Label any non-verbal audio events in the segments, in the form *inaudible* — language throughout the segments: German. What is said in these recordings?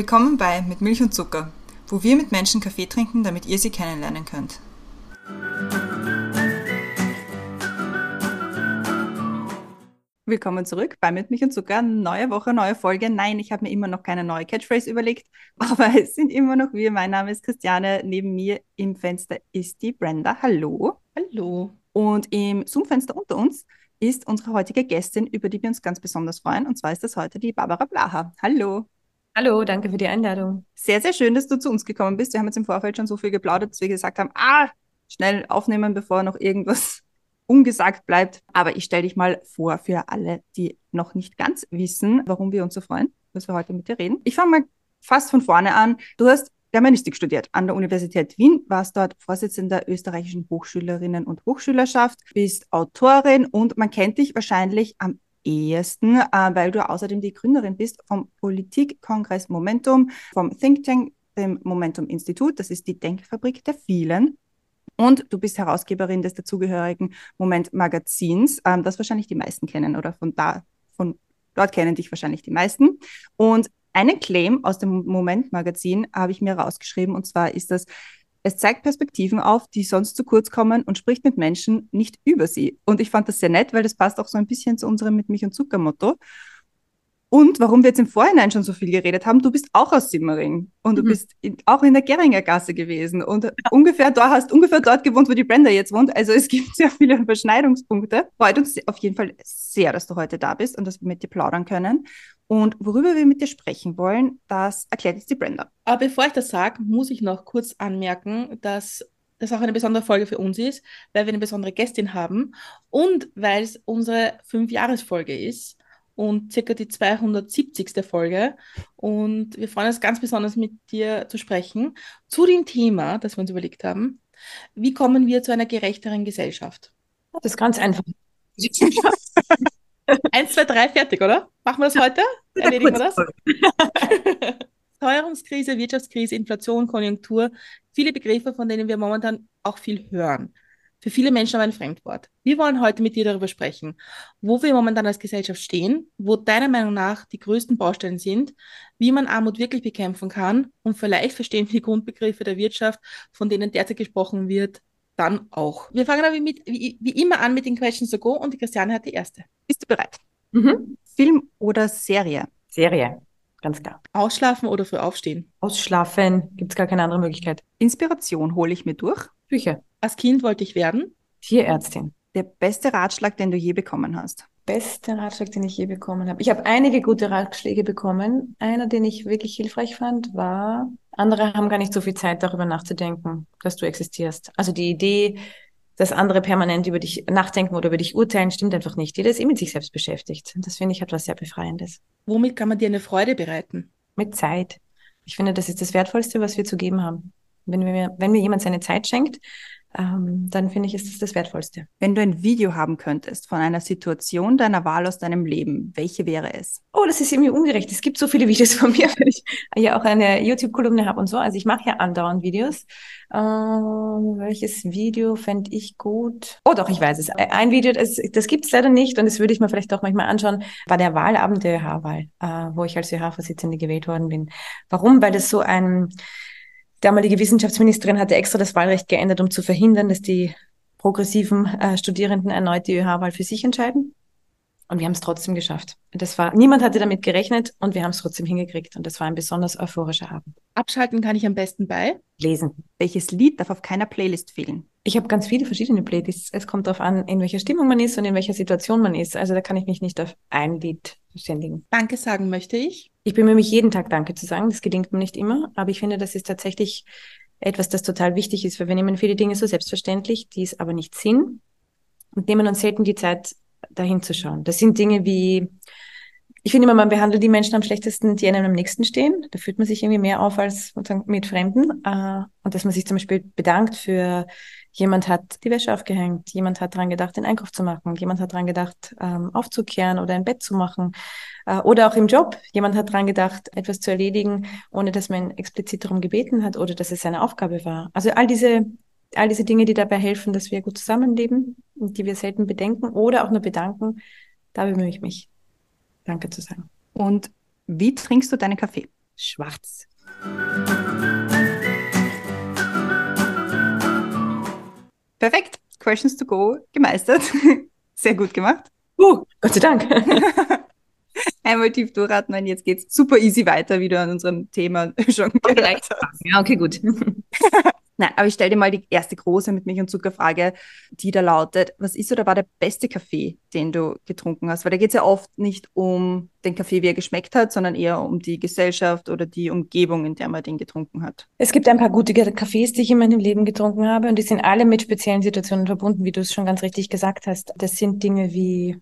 Willkommen bei Mit Milch und Zucker, wo wir mit Menschen Kaffee trinken, damit ihr sie kennenlernen könnt. Willkommen zurück bei Mit Milch und Zucker. Neue Woche, neue Folge. Nein, ich habe mir immer noch keine neue Catchphrase überlegt, *laughs* aber es sind immer noch wir. Mein Name ist Christiane. Neben mir im Fenster ist die Brenda. Hallo. Hallo. Und im Zoom-Fenster unter uns ist unsere heutige Gästin, über die wir uns ganz besonders freuen. Und zwar ist das heute die Barbara Blaha. Hallo. Hallo, danke für die Einladung. Sehr, sehr schön, dass du zu uns gekommen bist. Wir haben jetzt im Vorfeld schon so viel geplaudert, dass wir gesagt haben, ah, schnell aufnehmen, bevor noch irgendwas *laughs* ungesagt bleibt. Aber ich stelle dich mal vor für alle, die noch nicht ganz wissen, warum wir uns so freuen, dass wir heute mit dir reden. Ich fange mal fast von vorne an. Du hast Germanistik studiert an der Universität Wien, warst dort Vorsitzende der österreichischen Hochschülerinnen und Hochschülerschaft, bist Autorin und man kennt dich wahrscheinlich am ehesten, äh, weil du außerdem die Gründerin bist vom Politikkongress Momentum, vom Think Tank, dem Momentum Institut. Das ist die Denkfabrik der vielen. Und du bist Herausgeberin des dazugehörigen Moment Magazins, ähm, das wahrscheinlich die meisten kennen oder von da, von dort kennen dich wahrscheinlich die meisten. Und einen Claim aus dem Moment Magazin habe ich mir rausgeschrieben und zwar ist das, es zeigt Perspektiven auf, die sonst zu kurz kommen und spricht mit Menschen nicht über sie. Und ich fand das sehr nett, weil das passt auch so ein bisschen zu unserem Mit Milch und Zucker Motto. Und warum wir jetzt im Vorhinein schon so viel geredet haben, du bist auch aus Simmering und du mhm. bist in, auch in der Geringer Gasse gewesen und ja. ungefähr dort hast ungefähr dort gewohnt, wo die Brenda jetzt wohnt. Also es *laughs* gibt sehr viele Überschneidungspunkte. Freut uns auf jeden Fall sehr, dass du heute da bist und dass wir mit dir plaudern können. Und worüber wir mit dir sprechen wollen, das erklärt jetzt die Brenda. Aber bevor ich das sage, muss ich noch kurz anmerken, dass das auch eine besondere Folge für uns ist, weil wir eine besondere Gästin haben und weil es unsere Fünfjahresfolge ist und circa die 270. Folge. Und wir freuen uns ganz besonders mit dir zu sprechen zu dem Thema, das wir uns überlegt haben. Wie kommen wir zu einer gerechteren Gesellschaft? Das ist ganz einfach. *laughs* Eins, zwei, drei, fertig, oder? Machen wir das heute? Erledigen wir das? *laughs* Teuerungskrise, Wirtschaftskrise, Inflation, Konjunktur, viele Begriffe, von denen wir momentan auch viel hören. Für viele Menschen aber ein Fremdwort. Wir wollen heute mit dir darüber sprechen, wo wir momentan als Gesellschaft stehen, wo deiner Meinung nach die größten Baustellen sind, wie man Armut wirklich bekämpfen kann und vielleicht verstehen wir die Grundbegriffe der Wirtschaft, von denen derzeit gesprochen wird, dann auch. Wir fangen aber mit, wie, wie immer an mit den Questions to Go und die Christiane hat die erste. Bist du bereit? Mhm. Film oder Serie? Serie, ganz klar. Ausschlafen oder früh aufstehen? Ausschlafen, gibt es gar keine andere Möglichkeit. Inspiration hole ich mir durch? Bücher. Als Kind wollte ich werden? Tierärztin. Der beste Ratschlag, den du je bekommen hast? Beste Ratschlag, den ich je bekommen habe. Ich habe einige gute Ratschläge bekommen. Einer, den ich wirklich hilfreich fand, war, andere haben gar nicht so viel Zeit, darüber nachzudenken, dass du existierst. Also die Idee, dass andere permanent über dich nachdenken oder über dich urteilen, stimmt einfach nicht. Jeder ist eh mit sich selbst beschäftigt. Und das finde ich etwas sehr Befreiendes. Womit kann man dir eine Freude bereiten? Mit Zeit. Ich finde, das ist das Wertvollste, was wir zu geben haben. Wenn mir, wenn mir jemand seine Zeit schenkt, ähm, dann finde ich, ist das das Wertvollste. Wenn du ein Video haben könntest von einer Situation deiner Wahl aus deinem Leben, welche wäre es? Oh, das ist irgendwie ungerecht. Es gibt so viele Videos von mir, *laughs* weil ich ja auch eine YouTube-Kolumne habe und so. Also ich mache ja andauernd Videos. Ähm, welches Video fände ich gut? Oh doch, ich weiß es. Ein Video, das, das gibt es leider nicht und das würde ich mir vielleicht auch manchmal anschauen, war der Wahlabend der ÖH-Wahl, äh, wo ich als ÖH-Vorsitzende gewählt worden bin. Warum? Weil das so ein damalige Wissenschaftsministerin hatte extra das Wahlrecht geändert, um zu verhindern, dass die progressiven äh, Studierenden erneut die ÖH-Wahl für sich entscheiden. Und wir haben es trotzdem geschafft. Das war, niemand hatte damit gerechnet und wir haben es trotzdem hingekriegt. Und das war ein besonders euphorischer Abend. Abschalten kann ich am besten bei Lesen. Welches Lied darf auf keiner Playlist fehlen? Ich habe ganz viele verschiedene Playlists. Es kommt darauf an, in welcher Stimmung man ist und in welcher Situation man ist. Also da kann ich mich nicht auf ein Lied verständigen. Danke sagen möchte ich. Ich bemühe mich jeden Tag Danke zu sagen. Das gelingt mir nicht immer. Aber ich finde, das ist tatsächlich etwas, das total wichtig ist, weil wir nehmen viele Dinge so selbstverständlich, die es aber nicht sind und nehmen uns selten die Zeit, dahin zu schauen. Das sind Dinge wie, ich finde immer, man behandelt die Menschen am schlechtesten, die einem am nächsten stehen. Da fühlt man sich irgendwie mehr auf als mit Fremden. Äh, und dass man sich zum Beispiel bedankt für jemand hat die Wäsche aufgehängt, jemand hat dran gedacht, den Einkauf zu machen, jemand hat dran gedacht, ähm, aufzukehren oder ein Bett zu machen. Äh, oder auch im Job, jemand hat dran gedacht, etwas zu erledigen, ohne dass man explizit darum gebeten hat oder dass es seine Aufgabe war. Also all diese all diese Dinge, die dabei helfen, dass wir gut zusammenleben und die wir selten bedenken oder auch nur bedanken, da bemühe ich mich, Danke zu sagen. Und wie trinkst du deinen Kaffee? schwarz. Perfekt. Questions to go gemeistert. *laughs* Sehr gut gemacht. Uh, Gott sei Dank. *laughs* Einmal tief durchatmen, und jetzt geht's super easy weiter, wie du an unserem Thema *laughs* schon gehört hast. Ja, okay, gut. Nein, aber ich stelle dir mal die erste große mit Milch und Zuckerfrage, die da lautet, was ist oder war der beste Kaffee, den du getrunken hast? Weil da geht es ja oft nicht um den Kaffee, wie er geschmeckt hat, sondern eher um die Gesellschaft oder die Umgebung, in der man den getrunken hat. Es gibt ein paar gute Kaffees, die ich in meinem Leben getrunken habe und die sind alle mit speziellen Situationen verbunden, wie du es schon ganz richtig gesagt hast. Das sind Dinge wie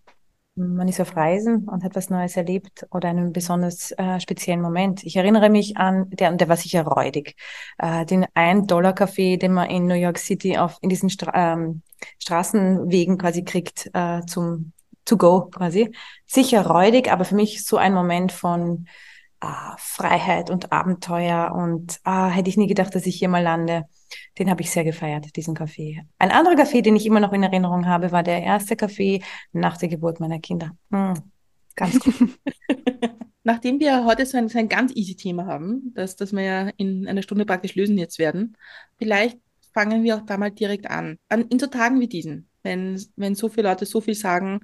man ist auf Reisen und hat was Neues erlebt oder einen besonders äh, speziellen Moment. Ich erinnere mich an, der, der war sicher räudig, äh, den 1-Dollar-Kaffee, den man in New York City auf, in diesen Stra ähm, Straßenwegen quasi kriegt, äh, zum to go quasi. Sicher räudig, aber für mich so ein Moment von ah, Freiheit und Abenteuer und ah, hätte ich nie gedacht, dass ich hier mal lande. Den habe ich sehr gefeiert, diesen Kaffee. Ein anderer Kaffee, den ich immer noch in Erinnerung habe, war der erste Kaffee nach der Geburt meiner Kinder. Mm, ganz gut. *laughs* Nachdem wir heute so ein, so ein ganz easy Thema haben, das, das wir ja in einer Stunde praktisch lösen jetzt werden, vielleicht fangen wir auch da mal direkt an. an in so Tagen wie diesen, wenn, wenn so viele Leute so viel sagen,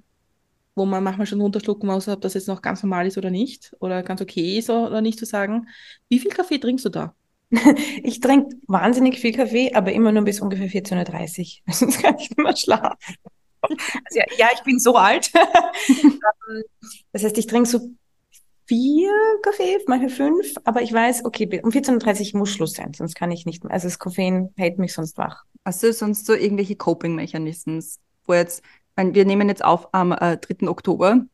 wo man manchmal schon runterschlucken muss, ob das jetzt noch ganz normal ist oder nicht, oder ganz okay ist oder nicht zu sagen. Wie viel Kaffee trinkst du da? *laughs* Ich trinke wahnsinnig viel Kaffee, aber immer nur bis ungefähr 14.30 Uhr. Sonst kann ich nicht mehr schlafen. Also ja, ja, ich bin so alt. *laughs* Ähm, das heißt, ich trinke so vier Kaffee, manchmal fünf, aber ich weiß, okay, um 14.30 Uhr muss Schluss sein, sonst kann ich nicht mehr. Also das Koffein hält mich sonst wach. Hast du sonst so irgendwelche Coping-Mechanismen, wo jetzt, wir nehmen jetzt auf am äh, 3. Oktober,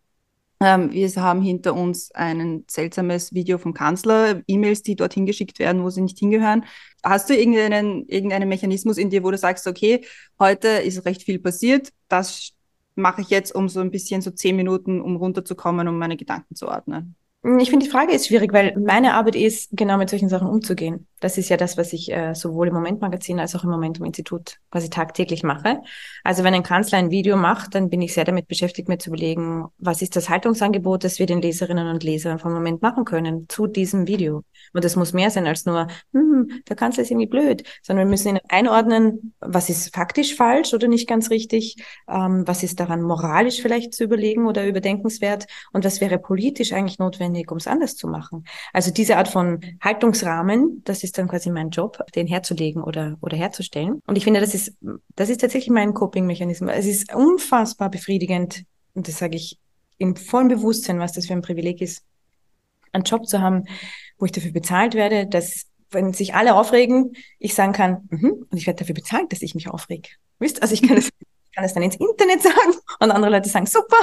ähm, wir haben hinter uns ein seltsames Video vom Kanzler, E-Mails, die dorthin geschickt werden, wo sie nicht hingehören. Hast du irgendeinen, irgendeinen Mechanismus in dir, wo du sagst, okay, heute ist recht viel passiert, das mache ich jetzt, um so ein bisschen so zehn Minuten, um runterzukommen, um meine Gedanken zu ordnen? Ich finde, die Frage ist schwierig, weil meine Arbeit ist, genau mit solchen Sachen umzugehen. Das ist ja das, was ich äh, sowohl im Momentmagazin als auch im Moment im Institut quasi tagtäglich mache. Also wenn ein Kanzler ein Video macht, dann bin ich sehr damit beschäftigt, mir zu überlegen, was ist das Haltungsangebot, das wir den Leserinnen und Lesern vom Moment machen können zu diesem Video. Und das muss mehr sein als nur, hm, der Kanzler ist irgendwie blöd, sondern wir müssen ihn einordnen, was ist faktisch falsch oder nicht ganz richtig, ähm, was ist daran moralisch vielleicht zu überlegen oder überdenkenswert und was wäre politisch eigentlich notwendig notwendig, um es anders zu machen. Also diese Art von Haltungsrahmen, das ist dann quasi mein Job, den herzulegen oder, oder herzustellen. Und ich finde, das ist, das ist tatsächlich mein Coping-Mechanismus. Es ist unfassbar befriedigend, und das sage ich in vollem Bewusstsein, was das für ein Privileg ist, einen Job zu haben, wo ich dafür bezahlt werde, dass wenn sich alle aufregen, ich sagen kann, mhm, und ich werde dafür bezahlt, dass ich mich aufreg. Wisst? Also ich kann das *laughs* kann es dann ins Internet *laughs* sagen und andere Leute sagen, super.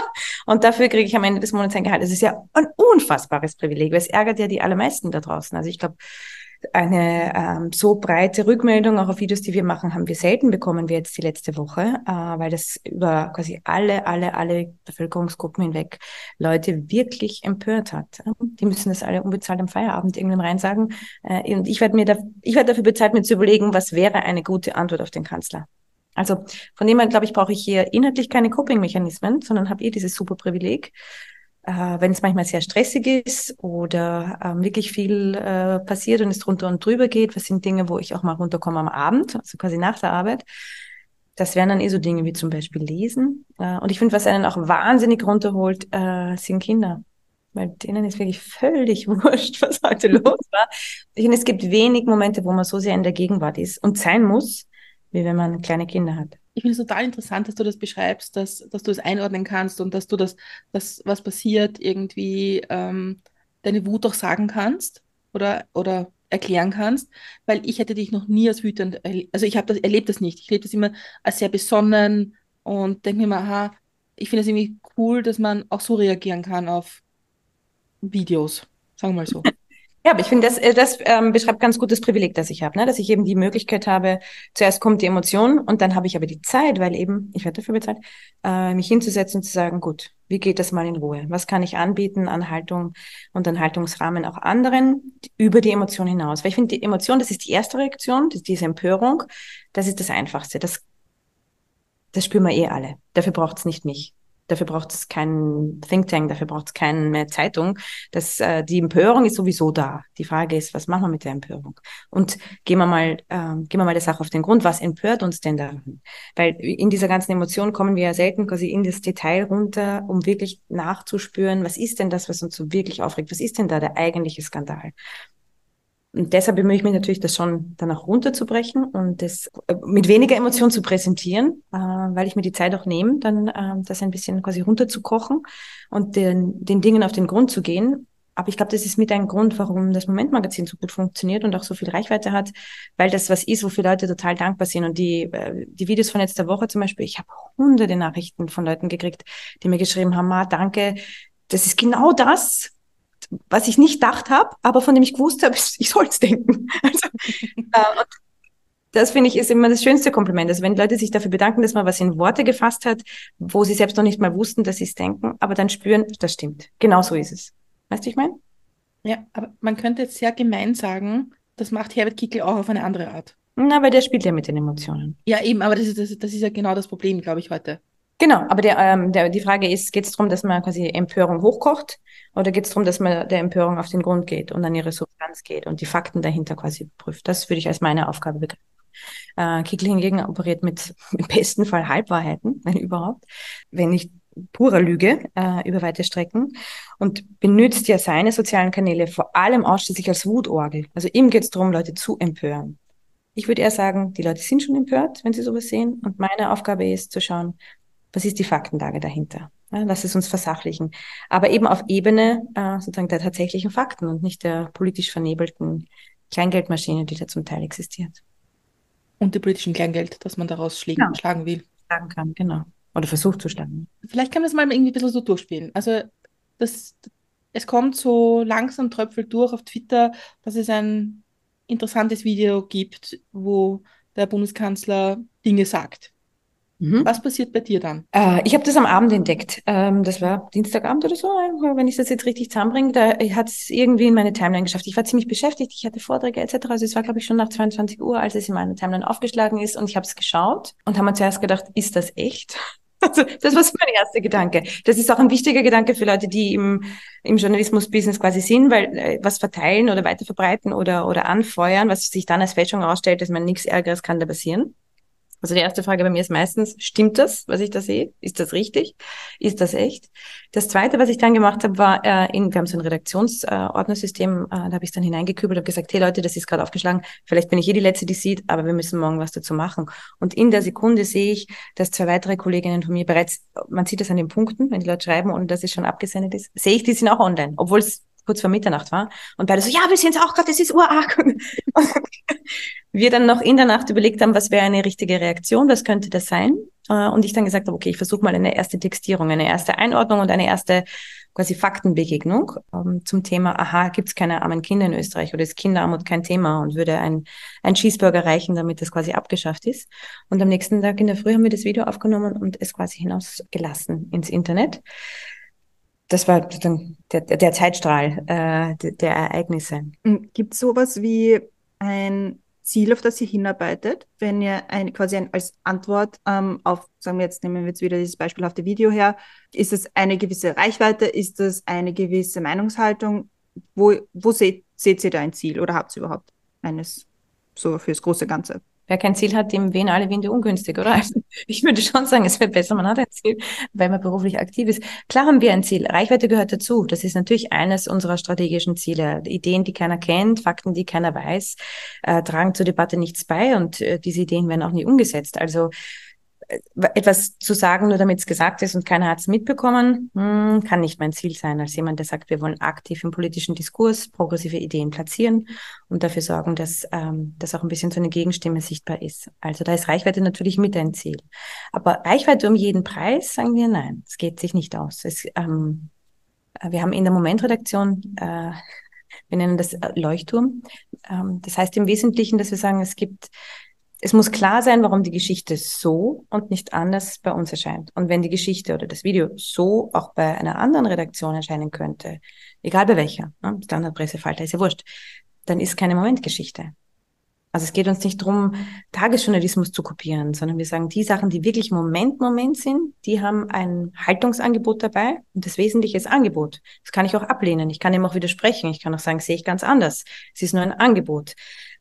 Und dafür kriege ich am Ende des Monats ein Gehalt. Das ist ja ein unfassbares Privileg, weil es ärgert ja die allermeisten da draußen. Also ich glaube, eine ähm, so breite Rückmeldung auch auf Videos, die wir machen, haben wir selten bekommen, wie jetzt die letzte Woche, äh, weil das über quasi alle, alle, alle Bevölkerungsgruppen hinweg Leute wirklich empört hat. Die müssen das alle unbezahlt am Feierabend irgendwann rein sagen. Äh, und ich werde mir da, ich werde dafür bezahlt, mir zu überlegen, was wäre eine gute Antwort auf den Kanzler. Also von dem her, glaube ich, brauche ich hier inhaltlich keine Coping-Mechanismen, sondern habe eh dieses super Privileg. Äh, wenn es manchmal sehr stressig ist oder ähm, wirklich viel äh, passiert und es drunter und drüber geht, was sind Dinge, wo ich auch mal runterkomme am Abend, also quasi nach der Arbeit. Das wären dann eh so Dinge wie zum Beispiel Lesen. Äh, und ich finde, was einen auch wahnsinnig runterholt, äh, sind Kinder. Weil denen ist wirklich völlig *laughs* wurscht, was heute los war. Ich finde, es gibt wenig Momente, wo man so sehr in der Gegenwart ist und sein muss, wie wenn man kleine Kinder hat. Ich finde es total interessant, dass du das beschreibst, dass, dass du es einordnen kannst und dass du das, das was passiert, irgendwie ähm, deine Wut auch sagen kannst oder, oder erklären kannst, weil ich hätte dich noch nie als wütend, also ich habe das, erlebt das nicht. Ich erlebe das immer als sehr besonnen und denke mir mal, aha, ich finde es irgendwie cool, dass man auch so reagieren kann auf Videos, sagen wir mal so. Ja, aber ich finde, das, äh, das ähm, beschreibt ganz gut das Privileg, das ich habe, ne? dass ich eben die Möglichkeit habe, zuerst kommt die Emotion und dann habe ich aber die Zeit, weil eben, ich werde dafür bezahlt, äh, mich hinzusetzen und zu sagen, gut, wie geht das mal in Ruhe? Was kann ich anbieten an Haltung und an Haltungsrahmen auch anderen über die Emotion hinaus? Weil ich finde, die Emotion, das ist die erste Reaktion, das ist diese Empörung, das ist das Einfachste. Das, das spüren wir eh alle. Dafür braucht es nicht mich. Dafür braucht es keinen Think Tank, dafür braucht es keine Zeitung. Das, äh, die Empörung ist sowieso da. Die Frage ist, was machen wir mit der Empörung? Und gehen wir mal, äh, gehen wir mal der Sache auf den Grund. Was empört uns denn daran? Weil in dieser ganzen Emotion kommen wir ja selten quasi in das Detail runter, um wirklich nachzuspüren, was ist denn das, was uns so wirklich aufregt? Was ist denn da der eigentliche Skandal? Und deshalb bemühe ich mich natürlich, das schon danach runterzubrechen und das äh, mit weniger Emotion zu präsentieren, äh, weil ich mir die Zeit auch nehme, dann äh, das ein bisschen quasi runterzukochen und den, den Dingen auf den Grund zu gehen. Aber ich glaube, das ist mit ein Grund, warum das Momentmagazin so gut funktioniert und auch so viel Reichweite hat, weil das was ist, wofür Leute total dankbar sind. Und die, äh, die Videos von letzter Woche zum Beispiel, ich habe hunderte Nachrichten von Leuten gekriegt, die mir geschrieben haben, Ma, danke, das ist genau das, was ich nicht gedacht habe, aber von dem ich gewusst habe, *laughs* ich soll es denken. *laughs* Also, äh, das finde ich ist immer das schönste Kompliment. Also wenn Leute sich dafür bedanken, dass man was in Worte gefasst hat, wo sie selbst noch nicht mal wussten, dass sie es denken, aber dann spüren, das stimmt. Genau so ist es. Weißt du, ich meine? Ja, aber man könnte jetzt sehr gemein sagen, das macht Herbert Kickel auch auf eine andere Art. Na, weil der spielt ja mit den Emotionen. Ja, eben, aber das ist, das, das ist ja genau das Problem, glaube ich, heute. Genau, aber der, ähm, der, die Frage ist, geht es darum, dass man quasi Empörung hochkocht oder geht es darum, dass man der Empörung auf den Grund geht und an ihre Substanz geht und die Fakten dahinter quasi prüft? Das würde ich als meine Aufgabe begreifen. Äh, Kickl hingegen operiert mit *laughs* im besten Fall Halbwahrheiten, *laughs* wenn überhaupt, wenn nicht purer Lüge äh, über weite Strecken und benutzt ja seine sozialen Kanäle vor allem ausschließlich als Wutorgel. Also ihm geht es darum, Leute zu empören. Ich würde eher sagen, die Leute sind schon empört, wenn sie sowas sehen. Und meine Aufgabe ist zu schauen, was ist die Faktenlage dahinter? Ja, lass es uns versachlichen. Aber eben auf Ebene äh, sozusagen der tatsächlichen Fakten und nicht der politisch vernebelten Kleingeldmaschine, die da zum Teil existiert. Und die politischen Kleingeld, das man daraus schlagen, ja. schlagen will. Schlagen kann, genau. Oder versucht zu schlagen. Vielleicht kann man das mal irgendwie ein bisschen so durchspielen. Also das, es kommt so langsam tröpfelt durch auf Twitter, dass es ein interessantes Video gibt, wo der Bundeskanzler Dinge sagt. Mhm. Was passiert bei dir dann? Äh, ich habe das am Abend entdeckt. Ähm, das war Dienstagabend oder so, wenn ich das jetzt richtig zusammenbringe. Da hat es irgendwie in meine Timeline geschafft. Ich war ziemlich beschäftigt, ich hatte Vorträge etc. Also es war, glaube ich, schon nach 22 Uhr, als es in meine Timeline aufgeschlagen ist und ich habe es geschaut und haben mir zuerst gedacht, ist das echt? *laughs* Also das war so mein erster Gedanke. Das ist auch ein wichtiger Gedanke für Leute, die im, im Journalismus-Business quasi sind, weil äh, was verteilen oder weiterverbreiten oder, oder anfeuern, was sich dann als Fälschung ausstellt, dass man nichts Ärgeres kann da passieren. Also die erste Frage bei mir ist meistens, stimmt das, was ich da sehe? Ist das richtig? Ist das echt? Das zweite, was ich dann gemacht habe, war, äh, in, wir haben so ein Redaktionsordnersystem, äh, da habe ich dann hineingekübelt und gesagt, hey Leute, das ist gerade aufgeschlagen, vielleicht bin ich eh die Letzte, die sieht, aber wir müssen morgen was dazu machen. Und in der Sekunde sehe ich, dass zwei weitere Kolleginnen von mir bereits, man sieht das an den Punkten, wenn die Leute schreiben, ohne dass es schon abgesendet ist, sehe ich, die sind auch online, obwohl es kurz vor Mitternacht war. Und beide so, ja, wir sehen es auch gerade, es ist urarg. *laughs* Wir dann noch in der Nacht überlegt haben, was wäre eine richtige Reaktion, was könnte das sein? Äh, und ich dann gesagt habe, okay, ich versuche mal eine erste Textierung, eine erste Einordnung und eine erste quasi Faktenbegegnung ähm, zum Thema, aha, gibt es keine armen Kinder in Österreich oder ist Kinderarmut kein Thema und würde ein, ein Cheeseburger reichen, damit das quasi abgeschafft ist. Und am nächsten Tag in der Früh haben wir das Video aufgenommen und es quasi hinausgelassen ins Internet das war der, der Zeitstrahl äh, der, der Ereignisse. Hm, Gibt es sowas wie ein Ziel, auf das ihr hinarbeitet, wenn ihr ein, quasi ein, als Antwort ähm, auf, sagen wir jetzt, nehmen wir jetzt wieder dieses beispielhafte Video her, ist es eine gewisse Reichweite, ist es eine gewisse Meinungshaltung? Wo, wo seht, seht ihr da ein Ziel oder habt ihr überhaupt eines so fürs große Ganze? Wer kein Ziel hat, dem wehen alle Winde ungünstig, oder? Also ich würde schon sagen, es wäre besser, man hat ein Ziel, weil man beruflich aktiv ist. Klar haben wir ein Ziel. Reichweite gehört dazu. Das ist natürlich eines unserer strategischen Ziele. Ideen, die keiner kennt, Fakten, die keiner weiß, äh, tragen zur Debatte nichts bei und äh, diese Ideen werden auch nie umgesetzt. Also etwas zu sagen, nur damit es gesagt ist und keiner hat es mitbekommen, hm, kann nicht mein Ziel sein, als jemand, der sagt, wir wollen aktiv im politischen Diskurs progressive Ideen platzieren und dafür sorgen, dass ähm, das auch ein bisschen so eine Gegenstimme sichtbar ist. Also da ist Reichweite natürlich mit ein Ziel. Aber Reichweite um jeden Preis, sagen wir nein, es geht sich nicht aus. Es, ähm, wir haben in der Momentredaktion äh, wir nennen das äh, Leuchtturm. Ähm, das heißt im Wesentlichen, dass wir sagen, es gibt es muss klar sein, warum die Geschichte so und nicht anders bei uns erscheint. Und wenn die Geschichte oder das Video so auch bei einer anderen Redaktion erscheinen könnte, egal bei welcher, ne, Standardpresse, Falter, ist ja wurscht, dann ist keine Momentgeschichte. Also es geht uns nicht darum, Tagesjournalismus zu kopieren, sondern wir sagen, die Sachen, die wirklich Moment, Moment sind, die haben ein Haltungsangebot dabei und das Wesentliche ist Angebot. Das kann ich auch ablehnen. Ich kann ihm auch widersprechen. Ich kann auch sagen, sehe ich ganz anders. Es ist nur ein Angebot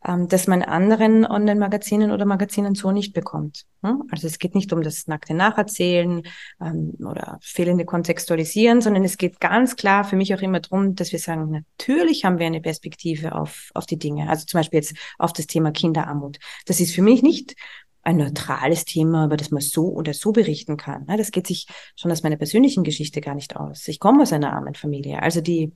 ähm, das man anderen Online-Magazinen oder Magazinen so nicht bekommt. Hm? Also es geht nicht um das nackte Nacherzählen ähm, oder fehlende Kontextualisieren, sondern es geht ganz klar für mich auch immer darum, dass wir sagen, natürlich haben wir eine Perspektive auf, auf die Dinge. Also zum Beispiel jetzt auf das Thema Kinderarmut. Das ist für mich nicht ein neutrales Thema, über das man so oder so berichten kann. Das geht sich schon aus meiner persönlichen Geschichte gar nicht aus. Ich komme aus einer armen Familie. Also die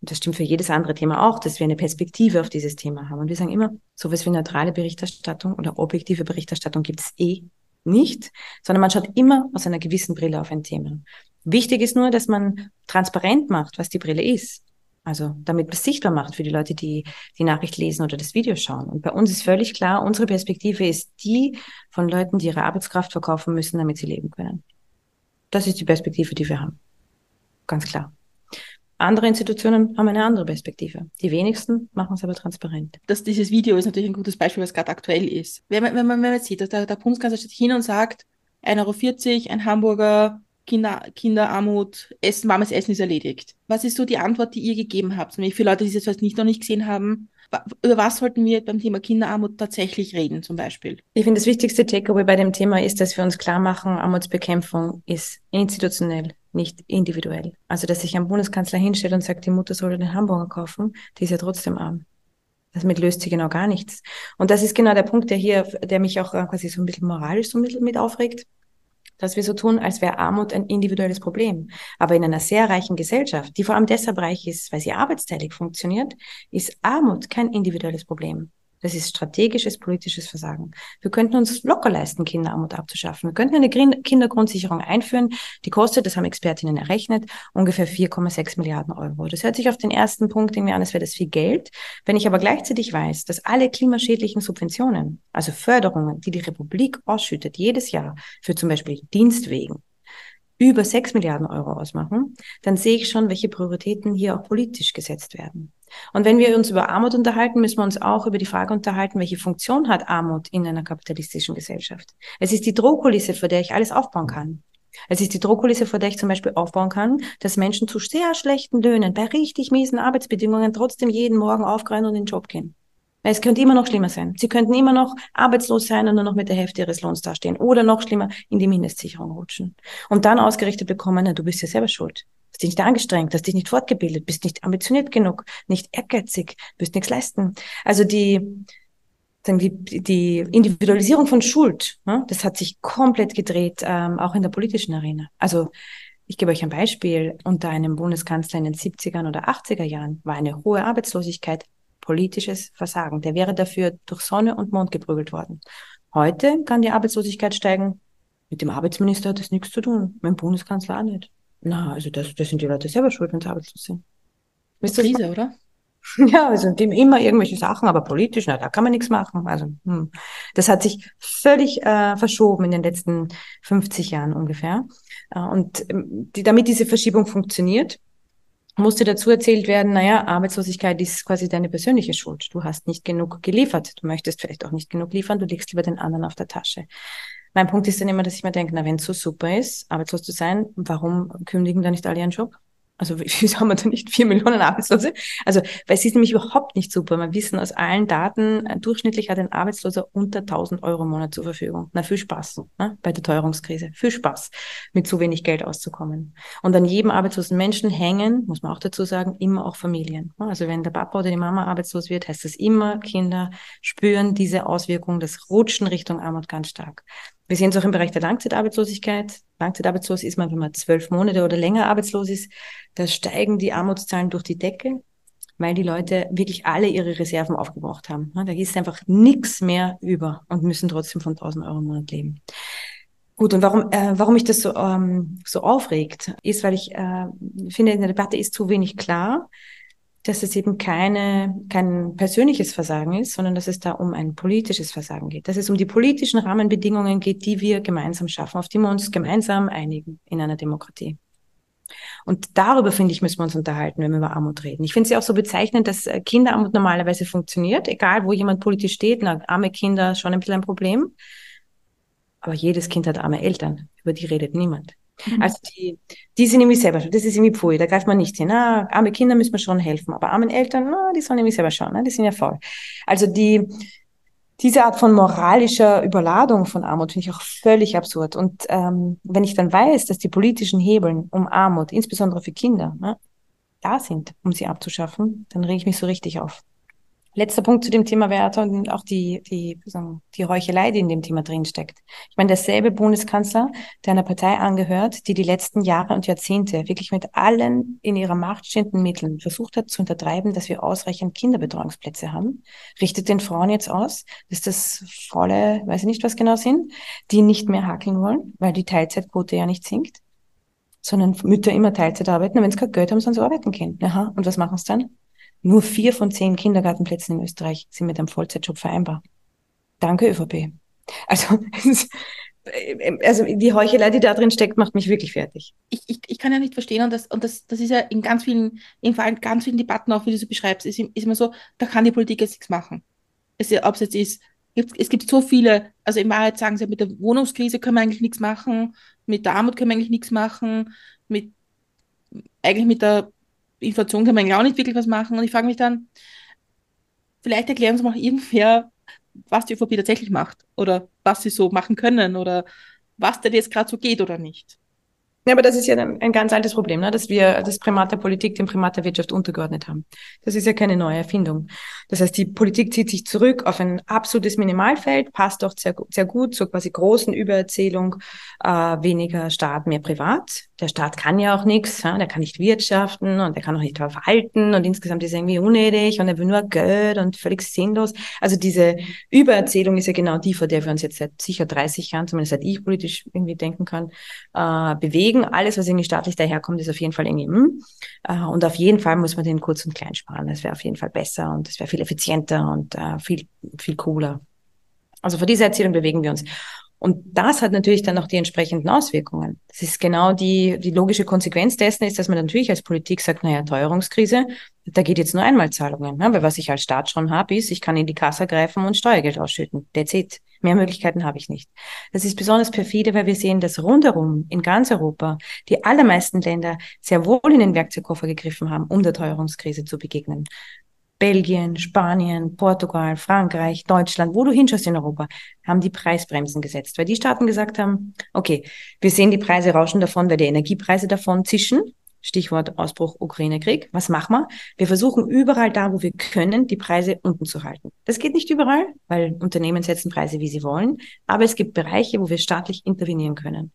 und das stimmt für jedes andere Thema auch, dass wir eine Perspektive auf dieses Thema haben. Und wir sagen immer, sowas wie neutrale Berichterstattung oder objektive Berichterstattung gibt es eh nicht, sondern man schaut immer aus einer gewissen Brille auf ein Thema. Wichtig ist nur, dass man transparent macht, was die Brille ist. Also damit sichtbar macht für die Leute, die die Nachricht lesen oder das Video schauen. Und bei uns ist völlig klar, unsere Perspektive ist die von Leuten, die ihre Arbeitskraft verkaufen müssen, damit sie leben können. Das ist die Perspektive, die wir haben. Ganz klar. Andere Institutionen haben eine andere Perspektive. Die wenigsten machen es aber transparent. Das, dieses Video ist natürlich ein gutes Beispiel, was gerade aktuell ist. Wenn man, wenn man, wenn man sieht, dass der, der Bundeskanzler steht hin und sagt, 1,40 Euro, ein Hamburger, Kinder, Kinderarmut, Essen, warmes Essen ist erledigt. Was ist so die Antwort, die ihr gegeben habt? Nämlich für Leute, die es jetzt nicht noch nicht gesehen haben, über was sollten wir beim Thema Kinderarmut tatsächlich reden, zum Beispiel? Ich finde, das wichtigste Takeaway bei dem Thema ist, dass wir uns klar machen, Armutsbekämpfung ist institutionell, nicht individuell. Also, dass sich ein Bundeskanzler hinstellt und sagt, die Mutter soll den Hamburger kaufen, die ist ja trotzdem arm. Damit löst sie genau gar nichts. Und das ist genau der Punkt, der hier, der mich auch quasi so ein bisschen moralisch so mit aufregt dass wir so tun, als wäre Armut ein individuelles Problem. Aber in einer sehr reichen Gesellschaft, die vor allem deshalb reich ist, weil sie arbeitsteilig funktioniert, ist Armut kein individuelles Problem. Das ist strategisches politisches Versagen. Wir könnten uns locker leisten, Kinderarmut abzuschaffen. Wir könnten eine Kindergrundsicherung einführen. Die kostet, das haben Expertinnen errechnet, ungefähr 4,6 Milliarden Euro. Das hört sich auf den ersten Punkt irgendwie an, als wäre das viel Geld. Wenn ich aber gleichzeitig weiß, dass alle klimaschädlichen Subventionen, also Förderungen, die die Republik ausschüttet, jedes Jahr für zum Beispiel Dienstwegen, über 6 Milliarden Euro ausmachen, dann sehe ich schon, welche Prioritäten hier auch politisch gesetzt werden. Und wenn wir uns über Armut unterhalten, müssen wir uns auch über die Frage unterhalten, welche Funktion hat Armut in einer kapitalistischen Gesellschaft. Es ist die Drohkulisse, vor der ich alles aufbauen kann. Es ist die Drohkulisse, vor der ich zum Beispiel aufbauen kann, dass Menschen zu sehr schlechten Löhnen, bei richtig miesen Arbeitsbedingungen trotzdem jeden Morgen aufgreifen und in den Job gehen. Es könnte immer noch schlimmer sein. Sie könnten immer noch arbeitslos sein und nur noch mit der Hälfte ihres Lohns dastehen. Oder noch schlimmer, in die Mindestsicherung rutschen. Und dann ausgerichtet bekommen, na, du bist ja selber schuld. Hast dich nicht angestrengt, hast dich nicht fortgebildet, bist nicht ambitioniert genug, nicht ehrgeizig, wirst nichts leisten. Also die, die, die Individualisierung von Schuld, ne, das hat sich komplett gedreht, ähm, auch in der politischen Arena. Also ich gebe euch ein Beispiel. Unter einem Bundeskanzler in den 70er oder 80er Jahren war eine hohe Arbeitslosigkeit politisches Versagen. Der wäre dafür durch Sonne und Mond geprügelt worden. Heute kann die Arbeitslosigkeit steigen. Mit dem Arbeitsminister hat das nichts zu tun, mit dem Bundeskanzler auch nicht. Na, also das, das sind die Leute selber schuld, wenn sie arbeitslos sind. Ist Krise, oder? *laughs* Ja, also dem immer irgendwelche Sachen, aber politisch, na, da kann man nichts machen. Also hm. das hat sich völlig äh, verschoben in den letzten 50 Jahren ungefähr. Äh, und ähm, die, damit diese Verschiebung funktioniert, musste dazu erzählt werden, naja, Arbeitslosigkeit ist quasi deine persönliche Schuld. Du hast nicht genug geliefert. Du möchtest vielleicht auch nicht genug liefern, du legst lieber den anderen auf der Tasche. Mein Punkt ist dann immer, dass ich mir denke, na, wenn es so super ist, arbeitslos zu sein, warum kündigen da nicht alle ihren Job? Also *laughs* wieso haben wir da nicht vier Millionen Arbeitslose? Also, weil es ist nämlich überhaupt nicht super. Wir wissen aus allen Daten, äh, durchschnittlich hat ein Arbeitsloser unter 1000 Euro im Monat zur Verfügung. Na, viel Spaß ne? bei der Teuerungskrise. Viel Spaß, mit zu wenig Geld auszukommen. Und an jedem arbeitslosen Menschen hängen, muss man auch dazu sagen, immer auch Familien. Also wenn der Papa oder die Mama arbeitslos wird, heißt das immer, Kinder spüren diese Auswirkung, das Rutschen Richtung Armut ganz stark. Wir sehen es auch im Bereich der Langzeitarbeitslosigkeit. Langzeitarbeitslos ist man, wenn man zwölf Monate oder länger arbeitslos ist. Da steigen die Armutszahlen durch die Decke, weil die Leute wirklich alle ihre Reserven aufgebraucht haben. Da ist einfach nichts mehr über und müssen trotzdem von 1000 Euro im Monat leben. Gut, und warum, äh, warum mich das so, ähm, so aufregt, ist, weil ich äh, finde, in der Debatte ist zu wenig klar, dass es eben keine, kein persönliches Versagen ist, sondern dass es da um ein politisches Versagen geht. Dass es um die politischen Rahmenbedingungen geht, die wir gemeinsam schaffen, auf die wir uns gemeinsam einigen in einer Demokratie. Und darüber, finde ich, müssen wir uns unterhalten, wenn wir über Armut reden. Ich finde es ja auch so bezeichnend, dass äh, Kinderarmut normalerweise funktioniert, egal wo jemand politisch steht. Na, arme Kinder, schon ein bisschen ein Problem. Aber jedes Kind hat arme Eltern. Über die redet niemand. Mhm. Also die, die sind irgendwie selber schon. Das ist irgendwie Pfui, da greift man nicht hin. Ah, arme Kinder müssen wir schon helfen, aber armen Eltern, na, die sollen irgendwie selber schauen, ne? die sind ja faul. Also die, diese Art von moralischer Überladung von Armut finde ich auch völlig absurd. Und ähm, wenn ich dann weiß, dass die politischen Hebeln um Armut, insbesondere für Kinder, ne, da sind, um sie abzuschaffen, dann rege ich mich so richtig auf. Letzter Punkt zu dem Thema Werte und auch die, die, sagen, die Heuchelei, die in dem Thema drinsteckt. Ich meine, derselbe Bundeskanzler, der einer Partei angehört, die die letzten Jahre und Jahrzehnte wirklich mit allen in ihrer Macht stehenden Mitteln versucht hat zu untertreiben, dass wir ausreichend Kinderbetreuungsplätze haben, richtet den Frauen jetzt aus, dass das volle, weiß ich nicht, was genau sind, die nicht mehr hakeln wollen, weil die Teilzeitquote ja nicht sinkt, sondern Mütter immer Teilzeit arbeiten und wenn sie kein Geld haben, sollen sie arbeiten gehen. Aha, und was machen sie dann? Nur vier von zehn Kindergartenplätzen in Österreich sind mit einem Vollzeitjob vereinbar. Danke, ÖVP. Also, *laughs* also die Heuchelei, die da drin steckt, macht mich wirklich fertig. Ich, ich, ich kann ja nicht verstehen, und das, und das, das ist ja in ganz vielen, in ganz vielen Debatten auch, wie du so beschreibst, ist, ist immer so, da kann die Politik jetzt nichts machen. Es, ob es jetzt ist, es gibt so viele, also in Wahrheit sagen sie, mit der Wohnungskrise können wir eigentlich nichts machen, mit der Armut können wir eigentlich nichts machen, mit eigentlich mit der Inflation kann man eigentlich auch nicht wirklich was machen. Und ich frage mich dann, vielleicht erklären uns mal irgendwer, was die ÖVP tatsächlich macht oder was sie so machen können oder was denn jetzt gerade so geht oder nicht. Ja, aber das ist ja ein, ein ganz altes Problem, ne? dass wir das Primat der Politik dem Primat der Wirtschaft untergeordnet haben. Das ist ja keine neue Erfindung. Das heißt, die Politik zieht sich zurück auf ein absolutes Minimalfeld, passt auch sehr, sehr gut zur quasi großen Übererzählung, äh, weniger Staat, mehr Privat. Der Staat kann ja auch nichts, ja? der kann nicht wirtschaften und der kann auch nicht verwalten und insgesamt ist er irgendwie unnötig und er will nur Geld und völlig sinnlos. Also diese Übererzählung ist ja genau die, vor der wir uns jetzt seit sicher 30 Jahren, zumindest seit ich politisch irgendwie denken kann, äh, bewegen deswegen, alles, was irgendwie staatlich daherkommt, ist auf jeden Fall irgendwie, hm. Äh, und auf jeden Fall muss man den kurz und klein sparen. Das wäre auf jeden Fall besser und das wäre viel effizienter und äh, viel, viel cooler. Also vor dieser Erzählung bewegen wir uns. Und das hat natürlich dann auch die entsprechenden Auswirkungen. Das ist genau die, die logische Konsequenz dessen ist, dass man natürlich als Politik sagt, naja, Teuerungskrise, da geht jetzt nur Einmalzahlungen. Ne? Weil was ich als Staat schon habe, ist, ich kann in die Kasse greifen und Steuergeld ausschütten. That's it. Mehr Möglichkeiten habe ich nicht. Das ist besonders perfide, weil wir sehen, dass rundherum in ganz Europa die allermeisten Länder sehr wohl in den Werkzeugkoffer gegriffen haben, um der Teuerungskrise zu begegnen. Belgien, Spanien, Portugal, Frankreich, Deutschland, wo du hinschaust in Europa, haben die Preisbremsen gesetzt, weil die Staaten gesagt haben, okay, wir sehen die Preise rauschen davon, weil die Energiepreise davon zischen. Stichwort Ausbruch Ukraine-Krieg. Was machen wir? Wir versuchen überall da, wo wir können, die Preise unten zu halten. Das geht nicht überall, weil Unternehmen setzen Preise, wie sie wollen. Aber es gibt Bereiche, wo wir staatlich intervenieren können.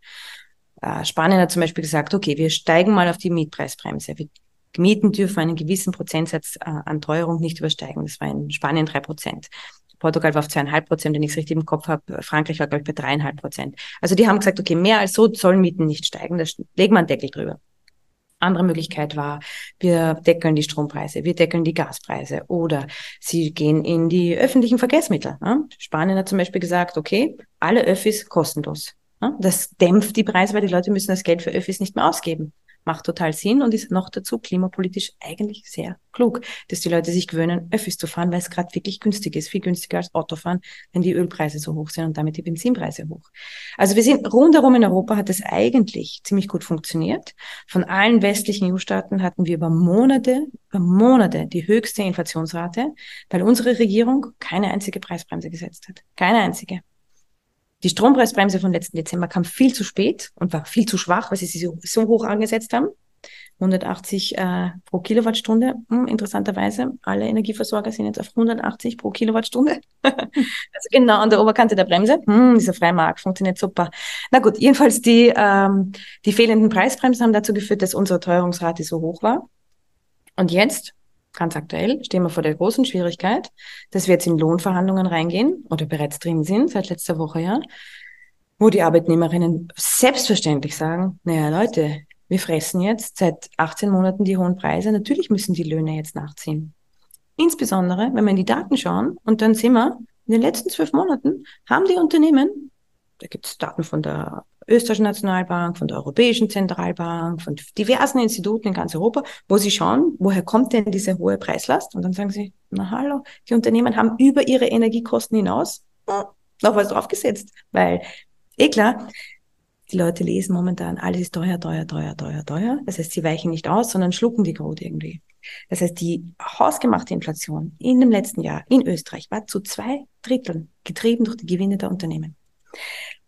Äh, Spanien hat zum Beispiel gesagt, okay, wir steigen mal auf die Mietpreisbremse. Wir Mieten dürfen einen gewissen Prozentsatz äh, an Teuerung nicht übersteigen. Das war in Spanien drei Prozent. Portugal war auf zweieinhalb Prozent, wenn ich es richtig im Kopf habe. Frankreich war, glaube ich, bei dreieinhalb Prozent. Also die haben gesagt, okay, mehr als so sollen Mieten nicht steigen. Da legen wir einen Deckel drüber. Andere Möglichkeit war, wir deckeln die Strompreise, wir deckeln die Gaspreise oder sie gehen in die öffentlichen Verkehrsmittel. Ne? Spanien hat zum Beispiel gesagt, okay, alle Öffis kostenlos. Ne? Das dämpft die Preise, weil die Leute müssen das Geld für Öffis nicht mehr ausgeben macht total Sinn und ist noch dazu klimapolitisch eigentlich sehr klug, dass die Leute sich gewöhnen, Öffis zu fahren, weil es gerade wirklich günstig ist, viel günstiger als Autofahren, wenn die Ölpreise so hoch sind und damit die Benzinpreise hoch. Also wir sind rundherum in Europa hat es eigentlich ziemlich gut funktioniert. Von allen westlichen EU-Staaten hatten wir über Monate, über Monate die höchste Inflationsrate, weil unsere Regierung keine einzige Preisbremse gesetzt hat. Keine einzige. Die Strompreisbremse von letzten Dezember kam viel zu spät und war viel zu schwach, weil sie sie so, so hoch angesetzt haben. 180 äh, pro Kilowattstunde. Hm, interessanterweise, alle Energieversorger sind jetzt auf 180 pro Kilowattstunde. *laughs* also genau an der Oberkante der Bremse. Hm, dieser Freimarkt funktioniert super. Na gut, jedenfalls die, ähm, die fehlenden Preisbremsen haben dazu geführt, dass unsere Teuerungsrate so hoch war. Und jetzt ganz aktuell stehen wir vor der großen Schwierigkeit, dass wir jetzt in Lohnverhandlungen reingehen oder bereits drin sind, seit letzter Woche ja, wo die Arbeitnehmerinnen selbstverständlich sagen, naja Leute, wir fressen jetzt seit 18 Monaten die hohen Preise, natürlich müssen die Löhne jetzt nachziehen. Insbesondere, wenn wir in die Daten schauen und dann sehen wir, in den letzten zwölf Monaten haben die Unternehmen da gibt es Daten von der österreichischen Nationalbank, von der Europäischen Zentralbank, von diversen Instituten in ganz Europa, wo sie schauen, woher kommt denn diese hohe Preislast? Und dann sagen sie, na hallo, die Unternehmen haben über ihre Energiekosten hinaus noch was draufgesetzt, weil eh klar, die Leute lesen momentan, alles ist teuer, teuer, teuer, teuer, teuer. Das heißt, sie weichen nicht aus, sondern schlucken die Grot irgendwie. Das heißt, die hausgemachte Inflation in dem letzten Jahr in Österreich war zu zwei Dritteln getrieben durch die Gewinne der Unternehmen.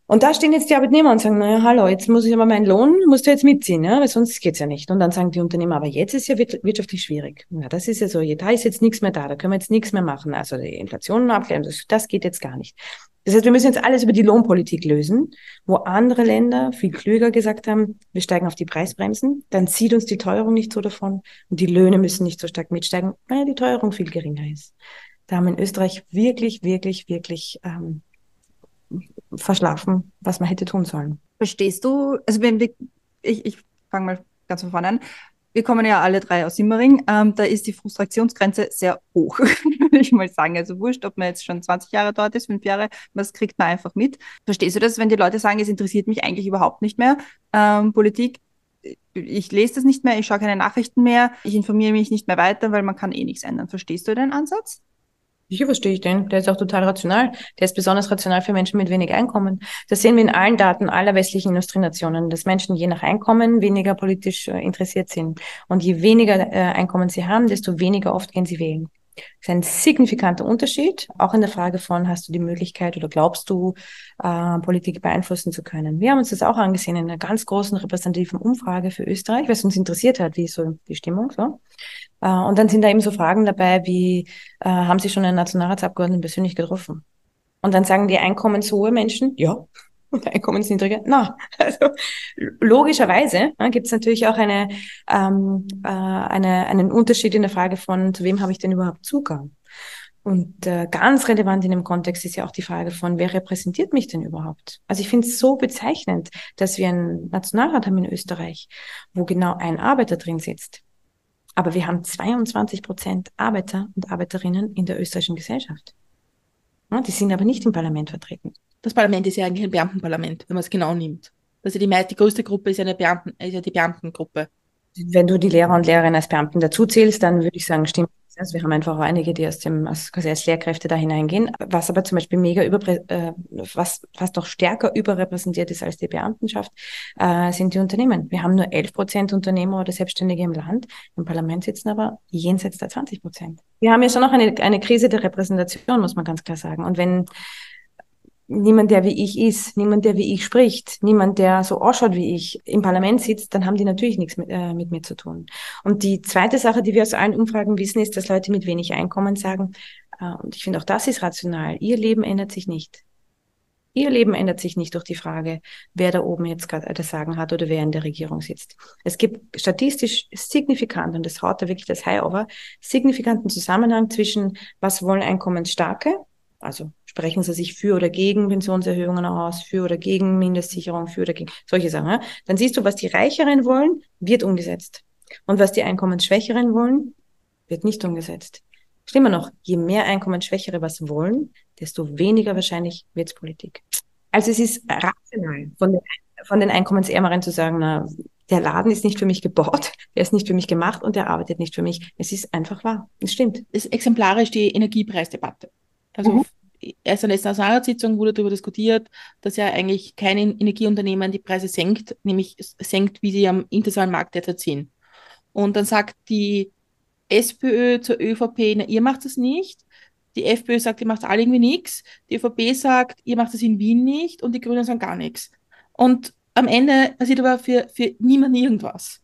Und da stehen jetzt die Arbeitnehmer und sagen, naja, hallo, jetzt muss ich aber meinen Lohn, musst du jetzt mitziehen, ja, weil sonst geht's ja nicht. Und dann sagen die Unternehmer, aber jetzt ist ja wirtschaftlich schwierig. Ja, das ist ja so, da ist jetzt nichts mehr da, da können wir jetzt nichts mehr machen. Also die Inflation abklären, das, das geht jetzt gar nicht. Das heißt, wir müssen jetzt alles über die Lohnpolitik lösen, wo andere Länder viel klüger gesagt haben, wir steigen auf die Preisbremsen, dann zieht uns die Teuerung nicht so davon und die Löhne müssen nicht so stark mitsteigen, weil die Teuerung viel geringer ist. Da haben wir in Österreich wirklich, wirklich, wirklich ähm, verschlafen, was man hätte tun sollen. Verstehst du, also wenn wir, ich, ich fange mal ganz von vorne an. Wir kommen ja alle drei aus Simmering. Ähm, da ist die Frustrationsgrenze sehr hoch, *laughs* würde ich mal sagen. Also wurscht, ob man jetzt schon 20 Jahre dort ist, fünf Jahre, was kriegt man einfach mit. Verstehst du das, wenn die Leute sagen, es interessiert mich eigentlich überhaupt nicht mehr, ähm, Politik, ich lese das nicht mehr, ich schaue keine Nachrichten mehr, ich informiere mich nicht mehr weiter, weil man kann eh nichts ändern. Verstehst du den Ansatz? Sicher verstehe ich den. Der ist auch total rational. Der ist besonders rational für Menschen mit wenig Einkommen. Das sehen wir in allen Daten aller westlichen Industrienationen, dass Menschen je nach Einkommen weniger politisch äh, interessiert sind. Und je weniger äh, Einkommen sie haben, desto weniger oft gehen sie wählen. Das ist ein signifikanter Unterschied, auch in der Frage von, hast du die Möglichkeit oder glaubst du, äh, Politik beeinflussen zu können. Wir haben uns das auch angesehen in einer ganz großen repräsentativen Umfrage für Österreich, es uns interessiert hat, wie so die Stimmung so. Äh, und dann sind da eben so Fragen dabei, wie äh, haben Sie schon einen Nationalratsabgeordneten persönlich getroffen? Und dann sagen die einkommenshohe Menschen, ja, *laughs* und Einkommensniedrige, na. *laughs* Also logischerweise ja, gibt es natürlich auch eine, ähm, äh, eine, einen Unterschied in der Frage von, zu wem habe ich denn überhaupt Zugang? Und äh, ganz relevant in dem Kontext ist ja auch die Frage von, wer repräsentiert mich denn überhaupt? Also ich finde es so bezeichnend, dass wir einen Nationalrat haben in Österreich, wo genau ein Arbeiter drin sitzt. Aber wir haben 22 Prozent Arbeiter und Arbeiterinnen in der österreichischen Gesellschaft. Die sind aber nicht im Parlament vertreten. Das Parlament ist ja eigentlich ein Beamtenparlament, wenn man es genau nimmt. Also die, die größte Gruppe ist ja, eine Beamten, ist ja die Beamtengruppe. Wenn du die Lehrer und Lehrerinnen als Beamten dazuzählst, dann würde ich sagen, stimmt also wir haben einfach auch einige, die aus dem, als, quasi als Lehrkräfte da hineingehen, was aber zum Beispiel mega über, äh, was fast noch stärker überrepräsentiert ist als die Beamtenschaft, äh, sind die Unternehmen. Wir haben nur 11 Prozent Unternehmer oder Selbstständige im Land. Im Parlament sitzen aber jenseits der 20 Prozent. Wir haben ja schon noch eine, eine Krise der Repräsentation, muss man ganz klar sagen. Und wenn niemand, der wie ich ist, niemand, der wie ich spricht, niemand, der so ausschaut wie ich, im Parlament sitzt, dann haben die natürlich nichts mit, äh, mit mir zu tun. Und die zweite Sache, die wir aus allen Umfragen wissen, ist, dass Leute mit wenig Einkommen sagen, äh, und ich finde auch das ist rational, ihr Leben ändert sich nicht. Ihr Leben ändert sich nicht durch die Frage, wer da oben jetzt gerade das Sagen hat oder wer in der Regierung sitzt. Es gibt statistisch signifikant, und das haut da wirklich das High over, signifikanten Zusammenhang zwischen, was wollen Einkommensstarke, also sprechen Sie sich für oder gegen Pensionserhöhungen aus, für oder gegen Mindestsicherung, für oder gegen solche Sachen. Ja? Dann siehst du, was die Reicheren wollen, wird umgesetzt. Und was die Einkommensschwächeren wollen, wird nicht umgesetzt. Stimmt noch, je mehr Einkommensschwächere was wollen, desto weniger wahrscheinlich wird's Politik. Also es ist rational von den, von den Einkommensärmeren zu sagen, na, der Laden ist nicht für mich gebaut, *laughs* der ist nicht für mich gemacht und der arbeitet nicht für mich. Es ist einfach wahr. Es stimmt. Das ist exemplarisch die Energiepreisdebatte. Also mhm. Erst in der Nationalratssitzung wurde darüber diskutiert, dass ja eigentlich kein Energieunternehmen die Preise senkt, nämlich senkt, wie sie am internationalen Markt derzeit sind. Und dann sagt die SPÖ zur ÖVP, na, ihr macht das nicht. Die FPÖ sagt, ihr macht alle irgendwie nichts. Die ÖVP sagt, ihr macht das in Wien nicht. Und die Grünen sagen gar nichts. Und am Ende passiert aber für, für niemanden irgendwas.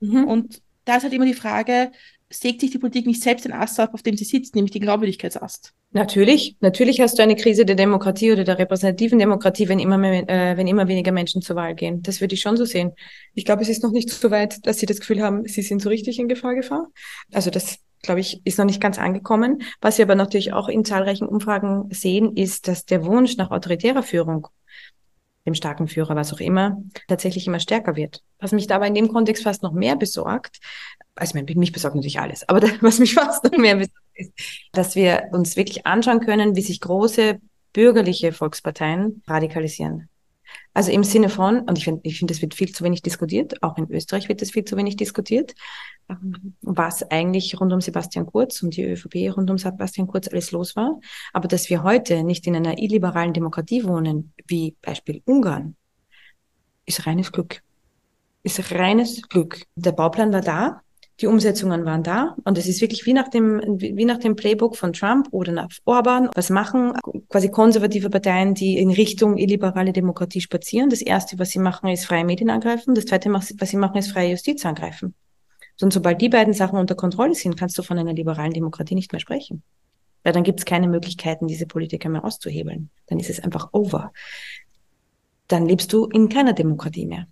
Mhm. Und da ist halt immer die Frage, sägt sich die Politik nicht selbst den Ast ab, auf dem sie sitzt, nämlich den Glaubwürdigkeitsast. Natürlich, natürlich hast du eine Krise der Demokratie oder der repräsentativen Demokratie, wenn immer, mehr, äh, wenn immer weniger Menschen zur Wahl gehen. Das würde ich schon so sehen. Ich glaube, es ist noch nicht so weit, dass sie das Gefühl haben, sie sind so richtig in Gefahr Gefahr. Also das, glaube ich, ist noch nicht ganz angekommen. Was wir aber natürlich auch in zahlreichen Umfragen sehen, ist, dass der Wunsch nach autoritärer Führung dem starken Führer, was auch immer, tatsächlich immer stärker wird. Was mich dabei in dem Kontext fast noch mehr besorgt, also mich besorgt natürlich alles, aber *laughs* was mich fast noch mehr besorgt ist, dass wir uns wirklich anschauen können, wie sich große bürgerliche Volksparteien radikalisieren. Also im Sinne von, und ich finde, ich finde, es wird viel zu wenig diskutiert, auch in Österreich wird es viel zu wenig diskutiert, was eigentlich rund um Sebastian Kurz, um die ÖVP rund um Sebastian Kurz alles los war. Aber dass wir heute nicht in einer illiberalen Demokratie wohnen, wie Beispiel Ungarn, ist reines Glück. Ist reines Glück. Der Bauplan war da, die Umsetzungen waren da und es ist wirklich wie nach dem, wie nach dem Playbook von Trump oder nach Orban. Was machen quasi konservative Parteien, die in Richtung illiberale Demokratie spazieren? Das erste, was sie machen, ist freie Medien angreifen. Das zweite, was sie machen, ist freie Justiz angreifen. Und sobald die beiden Sachen unter Kontrolle sind, kannst du von einer liberalen Demokratie nicht mehr sprechen. Weil dann gibt es keine Möglichkeiten, diese Politiker mehr auszuhebeln. Dann ist es einfach over. Dann lebst du in keiner Demokratie mehr.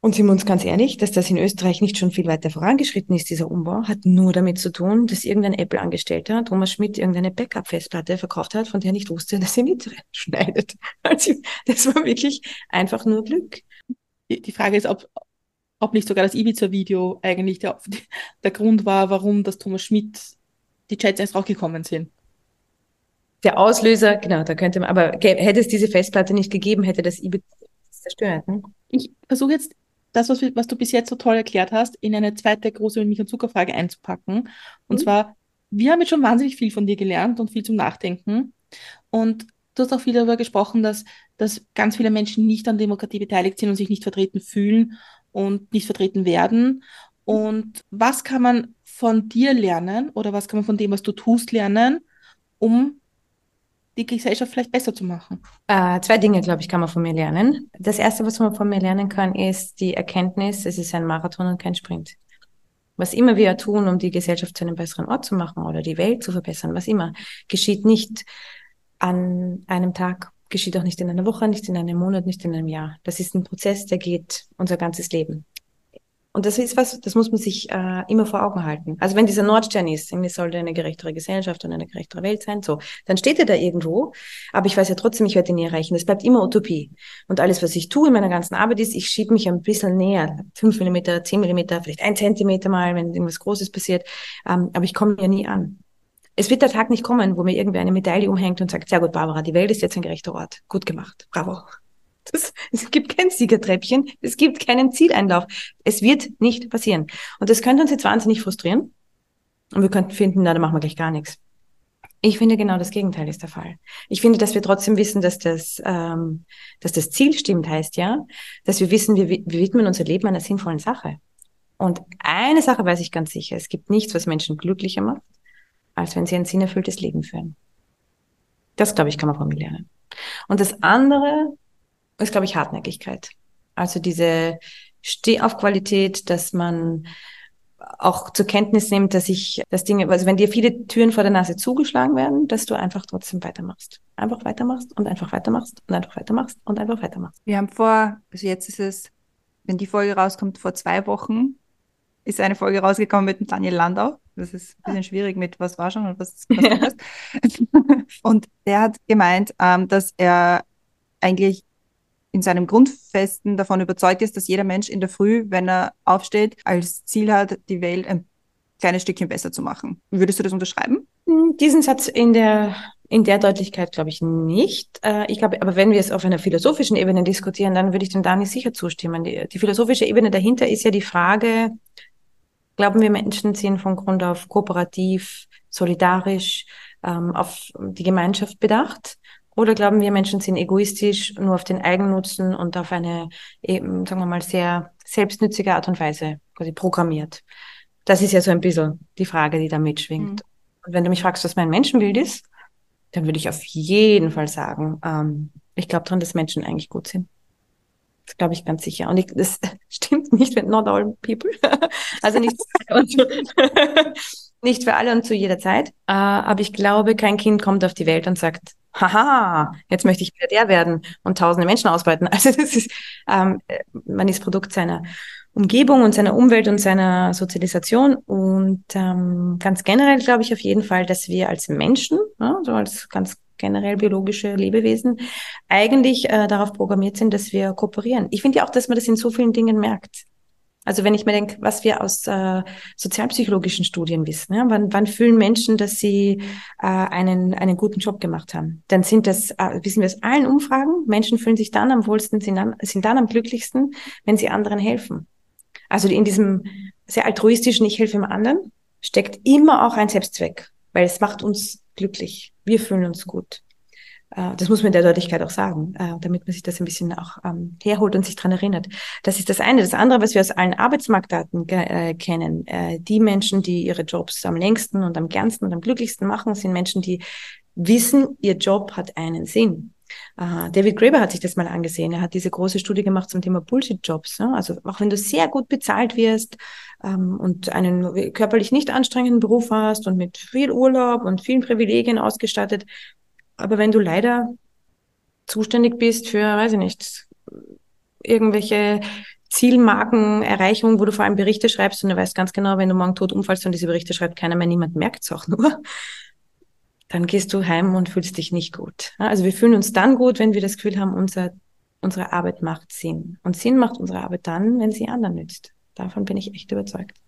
Und sind wir uns ganz ehrlich, dass das in Österreich nicht schon viel weiter vorangeschritten ist, dieser Umbau, hat nur damit zu tun, dass irgendein Apple-Angestellter, Thomas Schmidt, irgendeine Backup-Festplatte verkauft hat, von der er nicht wusste, dass sie mitschneidet. *laughs* Also das war wirklich einfach nur Glück. Die Frage ist, ob, ob nicht sogar das Ibiza-Video eigentlich der, der Grund war, warum das Thomas Schmidt die Chats erst rausgekommen sind. Der Auslöser, genau, da könnte man, aber hätte es diese Festplatte nicht gegeben, hätte das Ibiza zerstört. Ne? Ich versuche jetzt das, was, was, du bis jetzt so toll erklärt hast, in eine zweite große Milch- und Zuckerfrage einzupacken. Und mhm. zwar, wir haben jetzt schon wahnsinnig viel von dir gelernt und viel zum Nachdenken. Und du hast auch viel darüber gesprochen, dass, dass ganz viele Menschen nicht an Demokratie beteiligt sind und sich nicht vertreten fühlen und nicht vertreten werden. Und was kann man von dir lernen oder was kann man von dem, was du tust, lernen, um die Gesellschaft vielleicht besser zu machen? Äh, zwei Dinge, glaube ich, kann man von mir lernen. Das erste, was man von mir lernen kann, ist die Erkenntnis, es ist ein Marathon und kein Sprint. Was immer wir tun, um die Gesellschaft zu einem besseren Ort zu machen oder die Welt zu verbessern, was immer, geschieht nicht an einem Tag, geschieht auch nicht in einer Woche, nicht in einem Monat, nicht in einem Jahr. Das ist ein Prozess, der geht unser ganzes Leben. Und das ist was, das muss man sich äh, immer vor Augen halten. Also wenn dieser Nordstern ist, es sollte eine gerechtere Gesellschaft und eine gerechtere Welt sein, so, dann steht er da irgendwo, aber ich weiß ja trotzdem, ich werde ihn nie erreichen. Das bleibt immer Utopie. Und alles, was ich tue in meiner ganzen Arbeit ist, ich schiebe mich ein bisschen näher, fünf Millimeter, zehn Millimeter, vielleicht ein Zentimeter mal, wenn irgendwas Großes passiert, ähm, aber ich komme ja nie an. Es wird der Tag nicht kommen, wo mir irgendwer eine Medaille umhängt und sagt, sehr gut, Barbara, die Welt ist jetzt ein gerechter Ort. Gut gemacht. Bravo. *laughs* Das, es gibt kein Siegertreppchen, es gibt keinen Zieleinlauf. Es wird nicht passieren. Und das könnte uns jetzt wahnsinnig frustrieren. Und wir könnten finden, na, da machen wir gleich gar nichts. Ich finde genau das Gegenteil ist der Fall. Ich finde, dass wir trotzdem wissen, dass das, ähm, dass das Ziel stimmt, heißt ja, dass wir wissen, wir, wir widmen unser Leben einer sinnvollen Sache. Und eine Sache weiß ich ganz sicher, es gibt nichts, was Menschen glücklicher macht, als wenn sie ein sinnerfülltes Leben führen. Das, glaube ich, kann man von mir lernen. Und das andere, ist, glaube ich, Hartnäckigkeit. Also diese Stehaufqualität, dass man auch zur Kenntnis nimmt, dass ich das Ding, also wenn dir viele Türen vor der Nase zugeschlagen werden, dass du einfach trotzdem weitermachst. Einfach weitermachst und einfach weitermachst und einfach weitermachst und einfach weitermachst. Wir haben vor, also jetzt ist es, wenn die Folge rauskommt, vor zwei Wochen ist eine Folge rausgekommen mit dem Daniel Landau. Das ist ein bisschen schwierig mit was war schon und was, was ist. *laughs* und der hat gemeint, ähm, dass er eigentlich in seinem Grundfesten davon überzeugt ist, dass jeder Mensch in der Früh, wenn er aufsteht, als Ziel hat, die Welt ein kleines Stückchen besser zu machen. Würdest du das unterschreiben? Hm, diesen Satz in der in der Deutlichkeit glaube ich nicht. Äh, ich glaube, aber wenn wir es auf einer philosophischen Ebene diskutieren, dann würde ich dem Dani sicher zustimmen. Die, die philosophische Ebene dahinter ist ja die Frage, glauben wir Menschen sind von Grund auf kooperativ, solidarisch, ähm, auf die Gemeinschaft bedacht? Oder glauben wir, Menschen sind egoistisch, nur auf den Eigennutzen und auf eine, eben, sagen wir mal, sehr selbstnützige Art und Weise quasi programmiert? Das ist ja so ein bisschen die Frage, die da mitschwingt. Mhm. Und wenn du mich fragst, was mein Menschenbild ist, dann würde ich auf jeden Fall sagen, ähm, ich glaube daran, dass Menschen eigentlich gut sind. Das glaube ich ganz sicher. Und ich, das *laughs* stimmt nicht mit not all people. *laughs* also nicht *laughs* nicht für alle und zu jeder Zeit. Äh, aber ich glaube, kein Kind kommt auf die Welt und sagt, haha, jetzt möchte ich wieder der werden und tausende Menschen ausbeuten. *laughs* Also das ist, ähm, man ist Produkt seiner Umgebung und seiner Umwelt und seiner Sozialisation. Und ähm, ganz generell glaube ich auf jeden Fall, dass wir als Menschen, ja, so als ganz generell biologische Lebewesen, eigentlich äh, darauf programmiert sind, dass wir kooperieren. Ich finde ja auch, dass man das in so vielen Dingen merkt. Also wenn ich mir denke, was wir aus äh, sozialpsychologischen Studien wissen, ja, wann, wann fühlen Menschen, dass sie äh, einen, einen guten Job gemacht haben? Dann sind das, äh, wissen wir aus allen Umfragen, Menschen fühlen sich dann am wohlsten, sind dann, sind dann am glücklichsten, wenn sie anderen helfen. Also in diesem sehr altruistischen Ich helfe dem anderen steckt immer auch ein Selbstzweck, weil es macht uns glücklich. Wir fühlen uns gut. Äh, das muss man in der Deutlichkeit auch sagen, äh, damit man sich das ein bisschen auch ähm, herholt und sich dran erinnert. Das ist das eine. Das andere, was wir aus allen Arbeitsmarktdaten äh, kennen, die Menschen, die ihre Jobs am längsten und am gernsten und am glücklichsten machen, sind Menschen, die wissen, ihr Job hat einen Sinn. David Graeber hat sich das mal angesehen. Er hat diese große Studie gemacht zum Thema Bullshit-Jobs. Also auch wenn du sehr gut bezahlt wirst ähm, und einen körperlich nicht anstrengenden Beruf hast und mit viel Urlaub und vielen Privilegien ausgestattet, aber wenn du leider zuständig bist für, weiß ich nicht, irgendwelche Zielmarkenerreichungen, wo du vor allem Berichte schreibst und du weißt ganz genau, wenn du morgen tot umfallst und diese Berichte schreibt keiner mehr, niemand merkt es auch nur, dann gehst du heim und fühlst dich nicht gut. Also wir fühlen uns dann gut, wenn wir das Gefühl haben, unser, unsere Arbeit macht Sinn. Und Sinn macht unsere Arbeit dann, wenn sie anderen nützt. Davon bin ich echt überzeugt.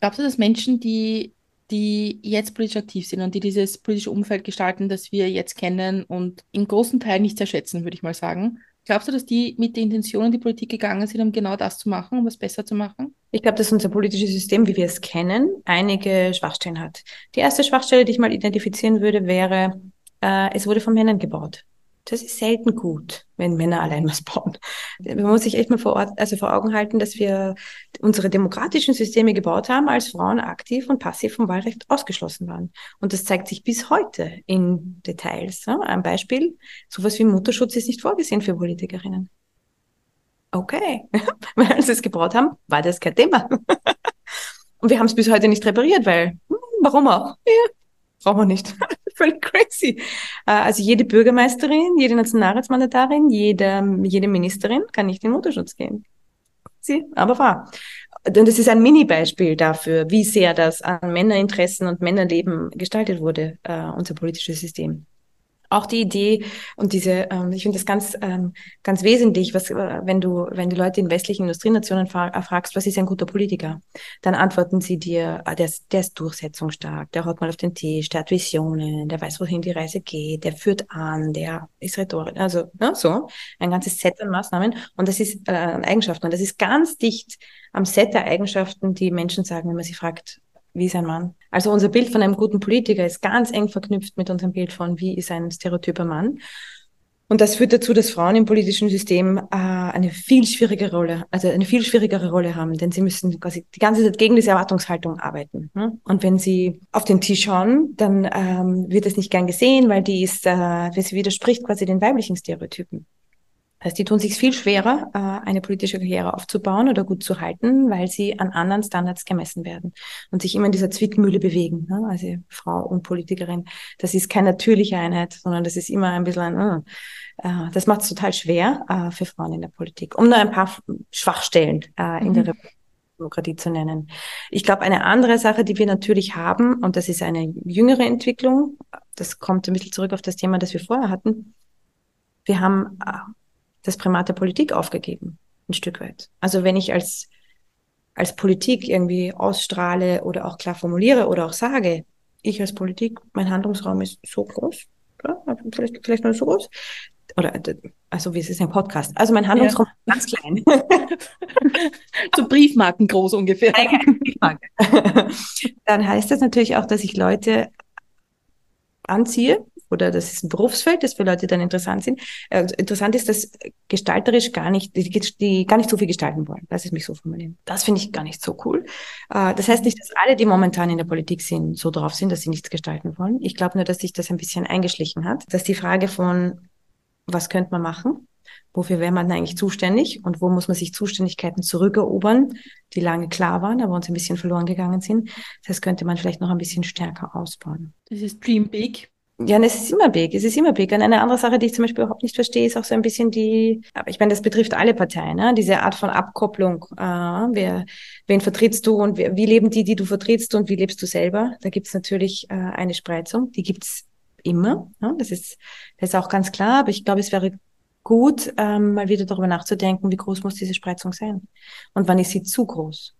Glaubst du, dass Menschen, die die jetzt politisch aktiv sind und die dieses politische Umfeld gestalten, das wir jetzt kennen und im großen Teil nicht sehr schätzen, würde ich mal sagen. Glaubst du, dass die mit der Intention in die Politik gegangen sind, um genau das zu machen, um es besser zu machen? Ich glaube, dass unser politisches System, wie wir es kennen, einige Schwachstellen hat. Die erste Schwachstelle, die ich mal identifizieren würde, wäre, äh, es wurde von Männern gebaut. Das ist selten gut, wenn Männer allein was bauen. Man muss sich echt mal vor, Ort, also vor Augen halten, dass wir unsere demokratischen Systeme gebaut haben, als Frauen aktiv und passiv vom Wahlrecht ausgeschlossen waren. Und das zeigt sich bis heute in Details. Ein Beispiel, sowas wie Mutterschutz ist nicht vorgesehen für Politikerinnen. Okay, *laughs* weil sie es gebaut haben, war das kein Thema. *laughs* und wir haben es bis heute nicht repariert, weil, hm, warum auch? Ja, brauchen wir nicht. *laughs* Völlig crazy. Äh, also jede Bürgermeisterin, jede Nationalratsmandatarin, jede, jede Ministerin kann nicht in Mutterschutz gehen. Sie, aber wahr. Und das ist ein Mini-Beispiel dafür, wie sehr das an Männerinteressen und Männerleben gestaltet wurde, uh, unser politisches System auch die Idee und diese, ähm, ich finde das ganz, ähm, ganz wesentlich, was, äh, wenn du, wenn du Leute in westlichen Industrienationen fra fragst, was ist ein guter Politiker, dann antworten sie dir, ah, der, ist, der ist durchsetzungsstark, der haut mal auf den Tisch, der hat Visionen, der weiß, wohin die Reise geht, der führt an, der ist rhetorisch, also ne, so, ein ganzes Set an Maßnahmen. Und das ist äh, Eigenschaften. Und das ist ganz dicht am Set der Eigenschaften, die Menschen sagen, wenn man sie fragt, wie ist ein Mann? Also unser Bild von einem guten Politiker ist ganz eng verknüpft mit unserem Bild von, wie ist ein stereotyper Mann. Und das führt dazu, dass Frauen im politischen System äh, eine viel schwierigere Rolle, also eine viel schwierigere Rolle haben, denn sie müssen quasi die ganze Zeit gegen diese Erwartungshaltung arbeiten. Ne? Und wenn sie auf den Tisch schauen, dann ähm, wird es nicht gern gesehen, weil die ist, äh, sie widerspricht quasi den weiblichen Stereotypen. Heißt, die tun sich viel schwerer, äh, eine politische Karriere aufzubauen oder gut zu halten, weil sie an anderen Standards gemessen werden und sich immer in dieser Zwickmühle bewegen. Ne? Also Frau und Politikerin, das ist keine natürliche Einheit, sondern das ist immer ein bisschen ein, äh, das macht es total schwer äh, für Frauen in der Politik. Um nur ein paar Schwachstellen in mhm. der Demokratie zu nennen. Ich glaube, eine andere Sache, die wir natürlich haben, und das ist eine jüngere Entwicklung, das kommt ein bisschen zurück auf das Thema, das wir vorher hatten. Wir haben das Primat der Politik aufgegeben, ein Stück weit. Also wenn ich als, als Politik irgendwie ausstrahle oder auch klar formuliere oder auch sage, ich als Politik, mein Handlungsraum ist so groß, ja, vielleicht, vielleicht nur so groß, oder also wie ist es ein Podcast? Also mein Handlungsraum ja. ist ganz klein. *laughs* so Briefmarken groß ungefähr. *laughs* Dann heißt das natürlich auch, dass ich Leute anziehe, oder das ist ein Berufsfeld, das für Leute dann interessant sind. Äh, interessant ist, dass gestalterisch gar nicht, die, die gar nicht so viel gestalten wollen. Lass es mich so formulieren. Das finde ich gar nicht so cool. Äh, das heißt nicht, dass alle, die momentan in der Politik sind, so drauf sind, dass sie nichts gestalten wollen. Ich glaube nur, dass sich das ein bisschen eingeschlichen hat. Dass die Frage von, was könnte man machen? Wofür wäre man eigentlich zuständig und wo muss man sich Zuständigkeiten zurückerobern, die lange klar waren, aber uns ein bisschen verloren gegangen sind. Das könnte man vielleicht noch ein bisschen stärker ausbauen. Das ist Dream Big. Ja, es ist immer big, es ist immer big. Und eine andere Sache, die ich zum Beispiel überhaupt nicht verstehe, ist auch so ein bisschen die, aber ich meine, das betrifft alle Parteien, ne? diese Art von Abkopplung. Äh, wer, wen vertrittst du und wer, wie leben die, die du vertrittst und wie lebst du selber? Da gibt's natürlich äh, eine Spreizung, die gibt's immer. Ne? Das, ist, das ist auch ganz klar, aber ich glaube, es wäre gut, ähm, mal wieder darüber nachzudenken, wie groß muss diese Spreizung sein und wann ist sie zu groß.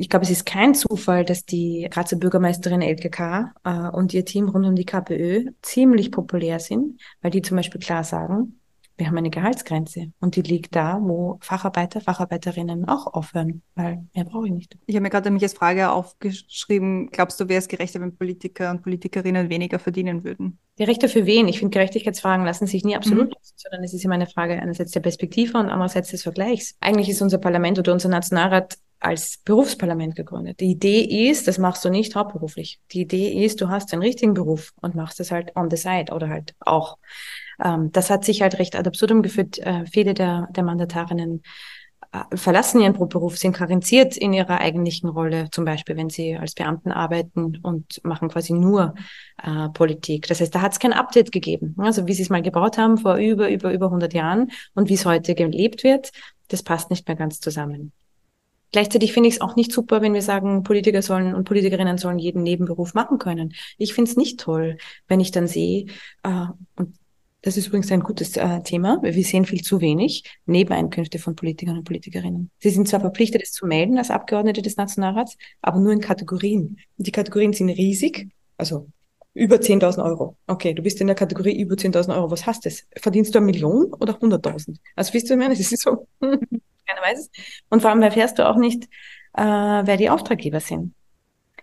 Ich glaube, es ist kein Zufall, dass die Grazer Bürgermeisterin LKK äh, und ihr Team rund um die KPÖ ziemlich populär sind, weil die zum Beispiel klar sagen, wir haben eine Gehaltsgrenze und die liegt da, wo Facharbeiter, Facharbeiterinnen auch aufhören, weil mehr brauche ich nicht. Ich habe mir gerade nämlich als Frage aufgeschrieben, glaubst du, wäre es gerechter, wenn Politiker und Politikerinnen weniger verdienen würden? Gerechter für wen? Ich finde, Gerechtigkeitsfragen lassen sich nie absolut mhm. lösen, sondern es ist immer eine Frage einerseits der Perspektive und andererseits des Vergleichs. Eigentlich ist unser Parlament oder unser Nationalrat als Berufsparlament gegründet. Die Idee ist, das machst du nicht hauptberuflich. Die Idee ist, du hast den richtigen Beruf und machst es halt on the side oder halt auch ähm, das hat sich halt recht ad absurdum geführt. Äh, viele der, der Mandatarinnen äh, verlassen ihren Beruf, sind karenziert in ihrer eigentlichen Rolle, zum Beispiel wenn sie als Beamten arbeiten und machen quasi nur äh, Politik. Das heißt, da hat es kein Update gegeben. Also wie sie es mal gebaut haben vor über, über, über 100 Jahren und wie es heute gelebt wird, das passt nicht mehr ganz zusammen. Gleichzeitig finde ich es auch nicht super, wenn wir sagen, Politiker sollen und Politikerinnen sollen jeden Nebenberuf machen können. Ich finde es nicht toll, wenn ich dann sehe, äh, und das ist übrigens ein gutes äh, Thema. Wir sehen viel zu wenig Nebeneinkünfte von Politikern und Politikerinnen. Sie sind zwar verpflichtet, es zu melden als Abgeordnete des Nationalrats, aber nur in Kategorien. Und die Kategorien sind riesig, also über 10.000 Euro. Okay, du bist in der Kategorie über 10.000 Euro. Was hast du? Verdienst du eine Million oder 100.000? Also, wisst du, ich meine, es ist so, keiner weiß es. Und vor allem erfährst du auch nicht, äh, wer die Auftraggeber sind.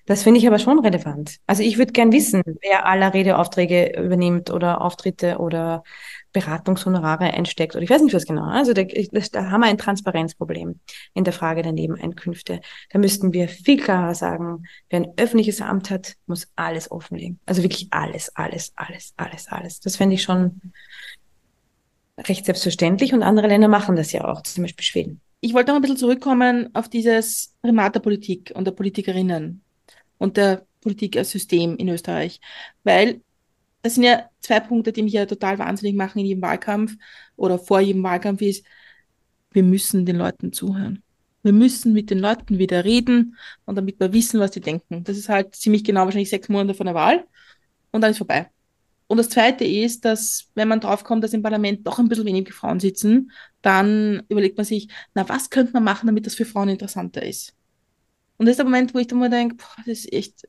Das finde ich aber schon relevant. Also ich würde gern wissen, wer aller Redeaufträge übernimmt oder Auftritte oder Beratungshonorare einsteckt oder ich weiß nicht was genau. Also da, da haben wir ein Transparenzproblem in der Frage der Nebeneinkünfte. Da müssten wir viel klarer sagen, wer ein öffentliches Amt hat, muss alles offenlegen. Also wirklich alles, alles, alles, alles, alles. Das fände ich schon recht selbstverständlich und andere Länder machen das ja auch, zum Beispiel Schweden. Ich wollte noch ein bisschen zurückkommen auf dieses Primat der Politik und der Politikerinnen und der Politik als System in Österreich. Weil das sind ja zwei Punkte, die mich ja total wahnsinnig machen in jedem Wahlkampf oder vor jedem Wahlkampf ist, wir müssen den Leuten zuhören. Wir müssen mit den Leuten wieder reden und damit wir wissen, was sie denken. Das ist halt ziemlich genau wahrscheinlich sechs Monate vor der Wahl und dann ist vorbei. Und das Zweite ist, dass wenn man draufkommt, dass im Parlament doch ein bisschen weniger Frauen sitzen, dann überlegt man sich, na, was könnte man machen, damit das für Frauen interessanter ist? Und das ist der Moment, wo ich dann mal denke, boah, das ist echt,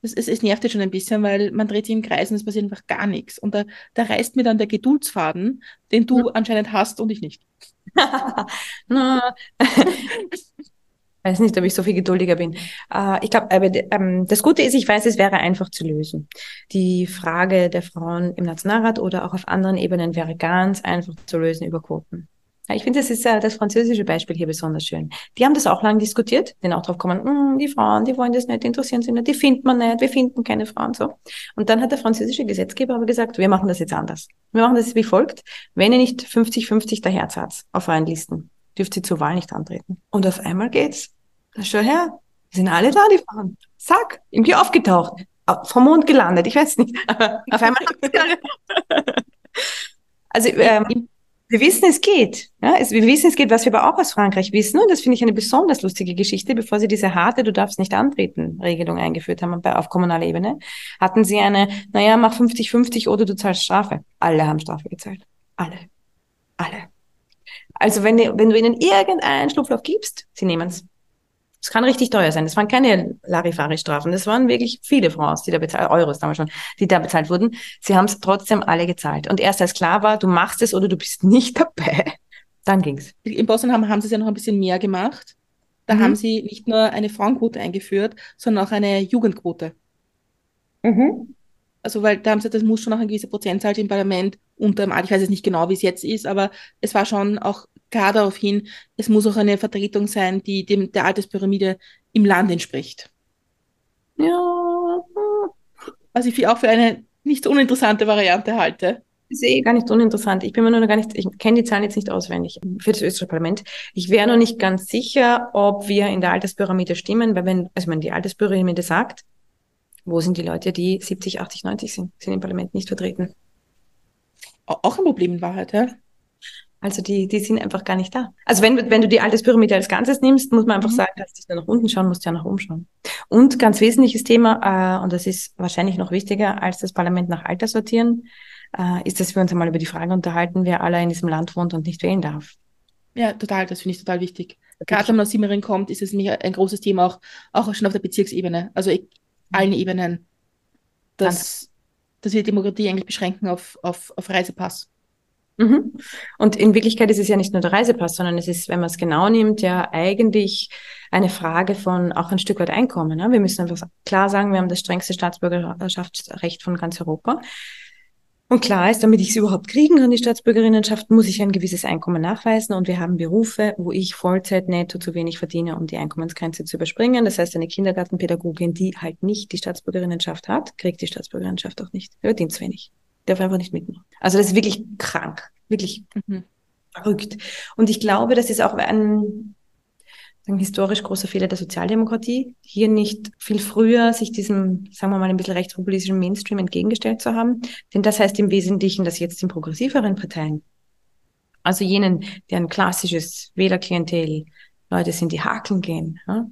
das, es, es nervt jetzt schon ein bisschen, weil man dreht sich im Kreis und es passiert einfach gar nichts. Und da, da reißt mir dann der Geduldsfaden, den du mhm. anscheinend hast und ich nicht. *laughs* Na, *laughs* weiß nicht, ob ich so viel geduldiger bin. Äh, ich glaube, ähm, das Gute ist, ich weiß, es wäre einfach zu lösen. Die Frage der Frauen im Nationalrat oder auch auf anderen Ebenen wäre ganz einfach zu lösen über Quoten. Ich finde, das ist äh, das französische Beispiel hier besonders schön. Die haben das auch lange diskutiert, den auch drauf kommen, hm, die Frauen, die wollen das nicht, interessieren sich nicht, die findet man nicht, wir finden keine Frauen so. Und dann hat der französische Gesetzgeber aber gesagt, wir machen das jetzt anders. Wir machen das wie folgt. Wenn ihr nicht 50-50 der Herz habt auf euren Listen, dürft ihr zur Wahl nicht antreten. Und auf einmal geht's. Schau her, sind alle da, die Frauen. Zack, irgendwie aufgetaucht. Vom Mond gelandet, ich weiß nicht. *laughs* auf einmal. also ähm, wir wissen, es geht. Ja, es, wir wissen, es geht, was wir aber auch aus Frankreich wissen. Und das finde ich eine besonders lustige Geschichte. Bevor sie diese harte, du darfst nicht antreten, Regelung eingeführt haben bei, auf kommunaler Ebene, hatten sie eine, naja, mach 50-50 oder du zahlst Strafe. Alle haben Strafe gezahlt. Alle. Alle. Also wenn, wenn du ihnen irgendeinen Schlupfloch gibst, sie nehmen es. Es kann richtig teuer sein. Das waren keine Larifari-Strafen. Das waren wirklich viele Francs, die da bezahlt, Euros damals schon, die da bezahlt wurden. Sie haben es trotzdem alle gezahlt. Und erst als klar war, du machst es oder du bist *laughs* nicht dabei, dann ging's. In Boston haben, haben sie es ja noch ein bisschen mehr gemacht. Da mhm. haben sie nicht nur eine Frauenquote eingeführt, sondern auch eine Jugendquote. Mhm. Also, weil da haben sie, das muss schon noch eine gewisse Prozentzahl im Parlament unter dem, ich weiß jetzt nicht genau, wie es jetzt ist, aber es war schon auch klar darauf hin, es muss auch eine Vertretung sein, die dem der Alterspyramide im Land entspricht. Ja. Was ich auch für eine nicht uninteressante Variante halte. Das ist eh gar nicht uninteressant. Ich bin mir nur noch gar nicht, ich kenne die Zahlen jetzt nicht auswendig für das österreichische Parlament. Ich wäre noch nicht ganz sicher, ob wir in der Alterspyramide stimmen, weil wenn, also wenn die Alterspyramide sagt, wo sind die Leute, die 70, 80, 90 sind, sind im Parlament nicht vertreten. Auch ein Problem in Wahrheit, ja? Also die, die sind einfach gar nicht da. Also wenn, wenn du die Alterspyramide als Ganzes nimmst, muss man einfach mhm. sagen, dass du nach unten schauen musst, ja nach oben schauen. Und ganz wesentliches Thema, äh, und das ist wahrscheinlich noch wichtiger als das Parlament nach Alter sortieren, äh, ist, dass wir uns einmal über die Frage unterhalten, wer alle in diesem Land wohnt und nicht wählen darf. Ja, total, das finde ich total wichtig. Gerade wenn man aus Simmering kommt, ist es nämlich ein großes Thema, auch, auch schon auf der Bezirksebene, also ich, allen Ebenen, dass, dass wir Demokratie eigentlich beschränken auf, auf, auf Reisepass. Mhm. Und in Wirklichkeit ist es ja nicht nur der Reisepass, sondern es ist, wenn man es genau nimmt, ja eigentlich eine Frage von auch ein Stück weit Einkommen. Ne? Wir müssen einfach klar sagen, wir haben das strengste Staatsbürgerschaftsrecht von ganz Europa. Und klar ist, damit ich es überhaupt kriegen kann, die Staatsbürgerinnenschaft, muss ich ein gewisses Einkommen nachweisen. Und wir haben Berufe, wo ich Vollzeit netto zu wenig verdiene, um die Einkommensgrenze zu überspringen. Das heißt, eine Kindergartenpädagogin, die halt nicht die Staatsbürgerinnenschaft hat, kriegt die Staatsbürgerinnenschaft auch nicht. Verdient zu wenig. Darf einfach nicht mitmachen. Also das ist wirklich krank. Wirklich mhm. verrückt. Und ich glaube, das ist auch ein, ein historisch großer Fehler der Sozialdemokratie, hier nicht viel früher sich diesem, sagen wir mal, ein bisschen rechtspopulistischen Mainstream entgegengestellt zu haben. Denn das heißt im Wesentlichen, dass jetzt in progressiveren Parteien, also jenen, die ein klassisches Wählerklientel Leute sind, die hakeln gehen, ja,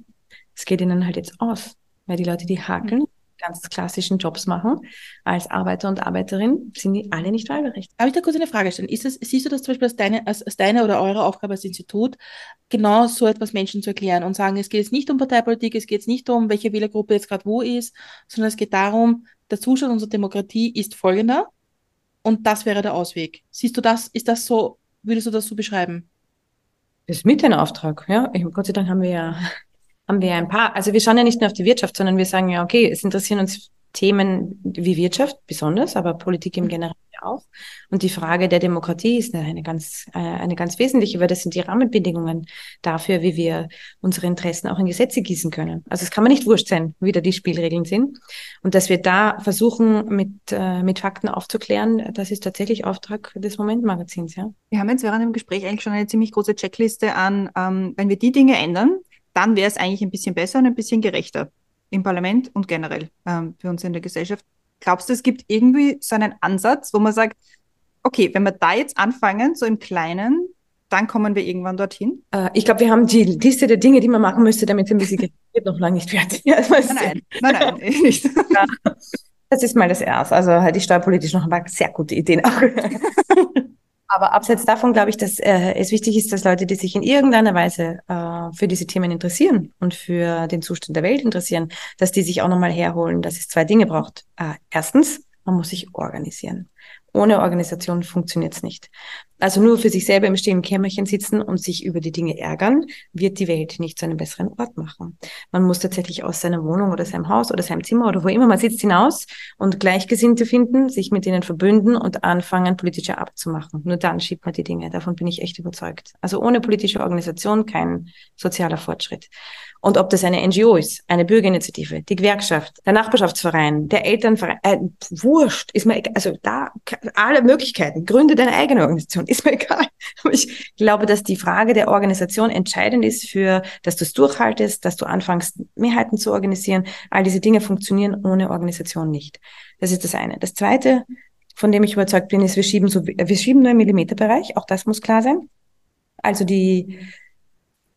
es geht ihnen halt jetzt aus. Weil die Leute, die hakeln, ganz klassischen Jobs machen, als Arbeiter und Arbeiterin, sind die alle nicht wahlberechtigt. Darf ich da kurz eine Frage stellen? Es, siehst du das zum Beispiel als deine, als, als deine oder eure Aufgabe als Institut, genau so etwas Menschen zu erklären und sagen, es geht jetzt nicht um Parteipolitik, es geht jetzt nicht um, welche Wählergruppe jetzt gerade wo ist, sondern es geht darum, der Zustand unserer Demokratie ist folgender und das wäre der Ausweg. Siehst du das, ist das so, würdest du das so beschreiben? Das ist mit ein Auftrag, ja. Ich, Gott sei Dank haben wir ja haben wir ein paar, also wir schauen ja nicht nur auf die Wirtschaft, sondern wir sagen ja, okay, es interessieren uns Themen wie Wirtschaft besonders, aber Politik im Generellen auch. Und die Frage der Demokratie ist eine ganz, äh, eine ganz wesentliche, weil das sind die Rahmenbedingungen dafür, wie wir unsere Interessen auch in Gesetze gießen können. Also es kann man nicht wurscht sein, wie da die Spielregeln sind. Und dass wir da versuchen, mit, äh, mit Fakten aufzuklären, das ist tatsächlich Auftrag des Momentmagazins, ja. Wir haben jetzt während dem Gespräch eigentlich schon eine ziemlich große Checkliste an, ähm, wenn wir die Dinge ändern, dann wäre es eigentlich ein bisschen besser und ein bisschen gerechter im Parlament und generell ähm, für uns in der Gesellschaft. Glaubst du, es gibt irgendwie so einen Ansatz, wo man sagt, okay, wenn wir da jetzt anfangen, so im Kleinen, dann kommen wir irgendwann dorthin? Äh, ich glaube, wir haben die Liste der Dinge, die man machen müsste, damit es ein bisschen *laughs* geht, noch lange nicht fertig. nein, nein, nein, nein, eh nicht. *laughs* Ja, das ist mal das Erste. Also halt die steuerpolitisch noch ein paar sehr gute Ideen auch. *laughs* Aber abseits davon glaube ich, dass äh, es wichtig ist, dass Leute, die sich in irgendeiner Weise äh, für diese Themen interessieren und für den Zustand der Welt interessieren, dass die sich auch nochmal herholen, dass es zwei Dinge braucht. Äh, erstens, man muss sich organisieren. Ohne Organisation funktioniert es nicht. Also nur für sich selber im stillen Kämmerchen sitzen und sich über die Dinge ärgern, wird die Welt nicht zu einem besseren Ort machen. Man muss tatsächlich aus seiner Wohnung oder seinem Haus oder seinem Zimmer oder wo immer man sitzt hinaus und Gleichgesinnte finden, sich mit denen verbünden und anfangen, politische Arbeit zu machen. Nur dann schiebt man die Dinge. Davon bin ich echt überzeugt. Also ohne politische Organisation kein sozialer Fortschritt. Und ob das eine NGO ist, eine Bürgerinitiative, die Gewerkschaft, der Nachbarschaftsverein, der Elternverein, äh, wurscht, ist mir egal. Also da alle Möglichkeiten, gründe deine eigene Organisation, *laughs* ist mir egal. Ich glaube, dass die Frage der Organisation entscheidend ist für, dass du es durchhaltest, dass du anfängst, Mehrheiten zu organisieren. All diese Dinge funktionieren ohne Organisation nicht. Das ist das eine. Das zweite, von dem ich überzeugt bin, ist, wir schieben so, wir schieben nur im Millimeterbereich. Auch das muss klar sein. Also die,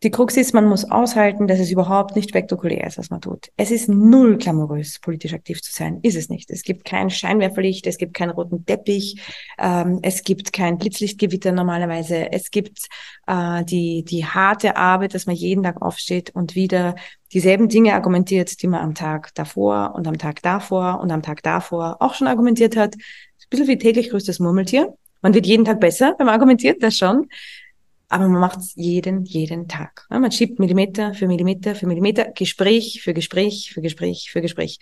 die Krux ist, man muss aushalten, dass es überhaupt nicht spektakulär ist, was man tut. Es ist null glamourös, politisch aktiv zu sein. Ist es nicht. Es gibt kein Scheinwerferlicht, es gibt keinen roten Teppich, ähm, es gibt kein Blitzlichtgewitter normalerweise. Es gibt äh, die, die harte Arbeit, dass man jeden Tag aufsteht und wieder dieselben Dinge argumentiert, die man am Tag davor und am Tag davor und am Tag davor auch schon argumentiert hat. Ein bisschen wie täglich größtes Murmeltier. Man wird jeden Tag besser, wenn man argumentiert, das schon aber man macht es jeden, jeden Tag. Man schiebt Millimeter für Millimeter für Millimeter, Gespräch für Gespräch für Gespräch für Gespräch.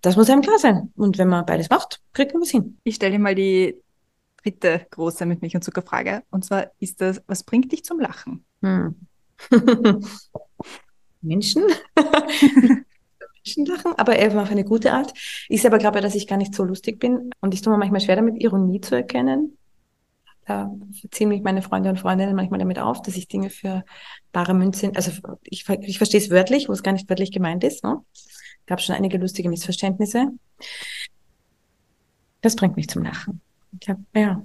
Das muss einem klar sein. Und wenn man beides macht, kriegt man was hin. Ich stelle dir mal die dritte große mit Milch und Zucker Frage. Und zwar ist das, was bringt dich zum Lachen? Hm. *laughs* Menschen. *laughs* Menschen lachen, aber eher auf eine gute Art. Ich selber glaube, dass ich gar nicht so lustig bin. Und ich tue mir manchmal schwer damit, Ironie zu erkennen. Da ziehen mich meine Freunde und Freundinnen manchmal damit auf, dass ich Dinge für bare Münze, also ich, ich verstehe es wörtlich, wo es gar nicht wörtlich gemeint ist. Ne? Gab schon einige lustige Missverständnisse. Das bringt mich zum Lachen. Ich habe, ja,